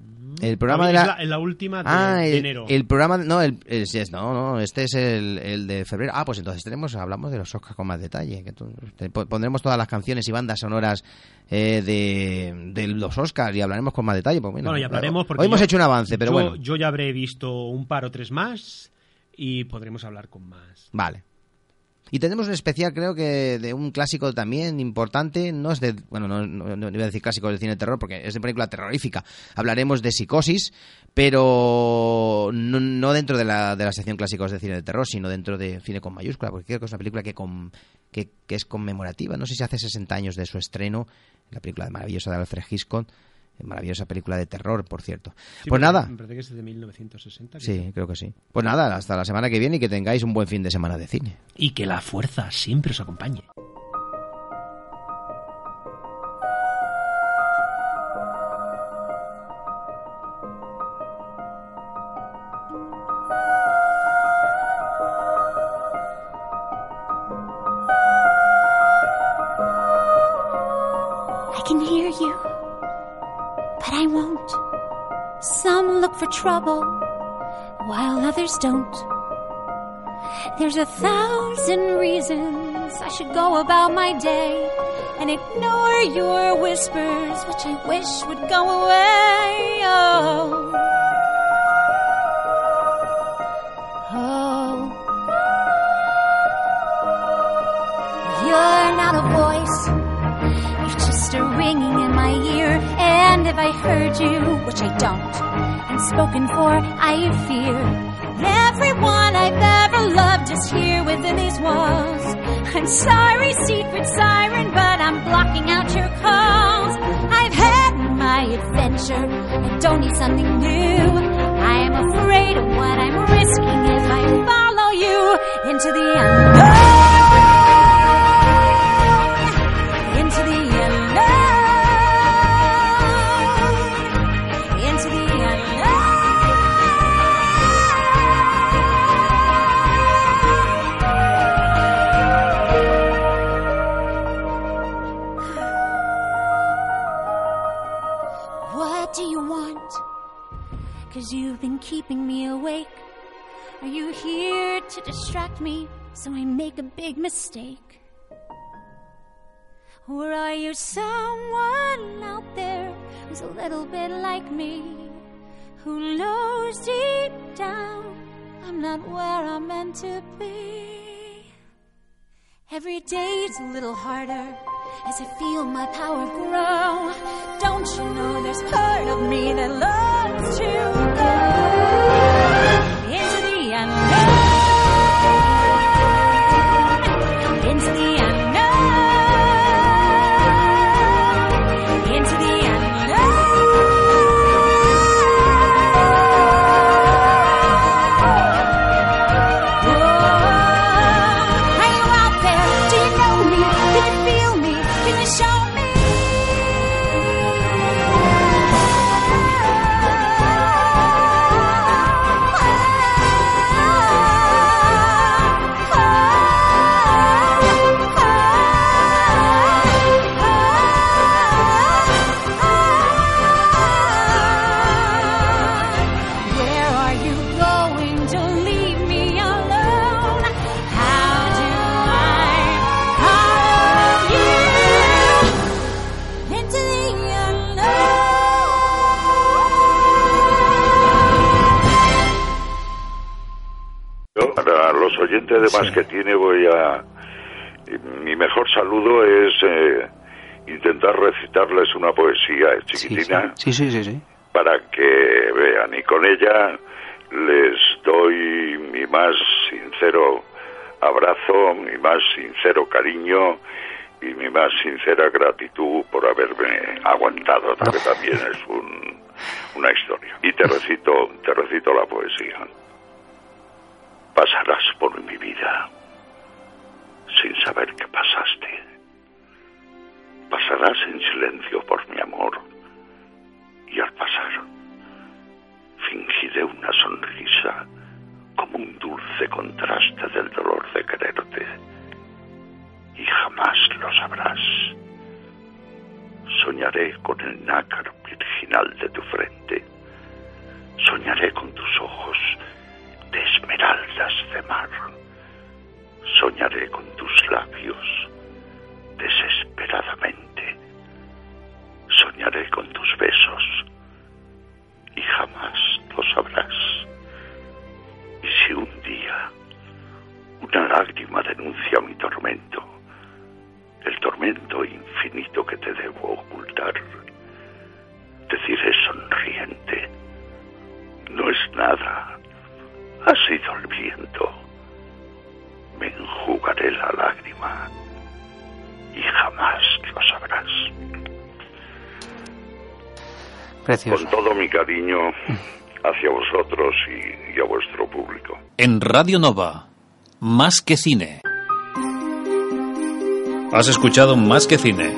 El programa es de la... es la última de, ah, de el, enero. el programa... No, el, el- es- no, no, este es el, el de febrero. Ah, pues entonces tenemos, hablamos de los Oscars con más detalle. que te- pondremos todas las canciones y bandas sonoras eh, de, de los Oscars y hablaremos con más detalle. pues bueno, bueno, ya hablaremos porque Hoy hemos yo- hecho un avance, pero yo- bueno. Yo ya habré visto un par o tres más y podremos hablar con más. Vale. Y tenemos un especial, creo que de un clásico también importante. No es de. Bueno, no, no- iba a decir clásico del cine de terror porque es de película terrorífica. Hablaremos de psicosis, pero no, no dentro de la, de la sección clásicos de cine de terror, sino dentro de cine con mayúscula, porque creo que es una película que, con, que, que es conmemorativa. No sé si hace 60 años de su estreno, la película maravillosa de Alfred Hitchcock. Maravillosa película de terror, por cierto. Sí, pues nada. parece- Me parece que es de 1960. creo. Sí, creo que sí. Pues nada, hasta la semana que viene y que tengáis un buen fin de semana de cine. Y que la fuerza siempre os acompañe. Trouble, while others don't. There's a thousand reasons I should go about my day and ignore your whispers, which I wish would go away. Oh. Oh. You're not a voice. You're just a ringing in my ear. And if I heard you, which I don't, and spoken for, I fear. Everyone I've ever loved is here within these walls. I'm sorry, secret siren, but I'm blocking out your calls. I've had my adventure. I don't need something new. I am afraid of what I'm risking if I follow you into the unknown. Distract me so I make a big mistake? Or are you someone out there who's a little bit like me? Who knows deep down I'm not where I'm meant to be? Every day's a little harder as I feel my power grow. Don't you know there's part of me that loves to go into the unknown? Yo, para los oyentes de más que tiene voy a... Mi mejor saludo es eh, intentar recitarles una poesía chiquitina Sí, sí, sí, sí. para que vean y con ella les doy mi más sincero abrazo, mi más sincero cariño y mi más sincera gratitud por haberme aguantado, que también es un- una historia. Y te recito, te recito la poesía. Pasarás por mi vida sin saber que pasaste. Pasarás en silencio por mi amor y al pasar fingiré una sonrisa como un dulce contraste del dolor de quererte y jamás lo sabrás. Soñaré con el nácar virginal de tu frente. Soñaré con tus ojos de esmeraldas de mar. Soñaré con tus labios desesperadamente. Soñaré con tus besos y jamás lo sabrás. Y si un día una lágrima denuncia mi tormento, el tormento infinito que te debo ocultar, te diré sonriente, no es nada, ha sido el viento, me enjugaré la lágrima y jamás lo sabrás. Precioso. Con todo mi cariño hacia vosotros y, y a vuestro público. En Radio Nova, Más que Cine. Has escuchado Más que Cine.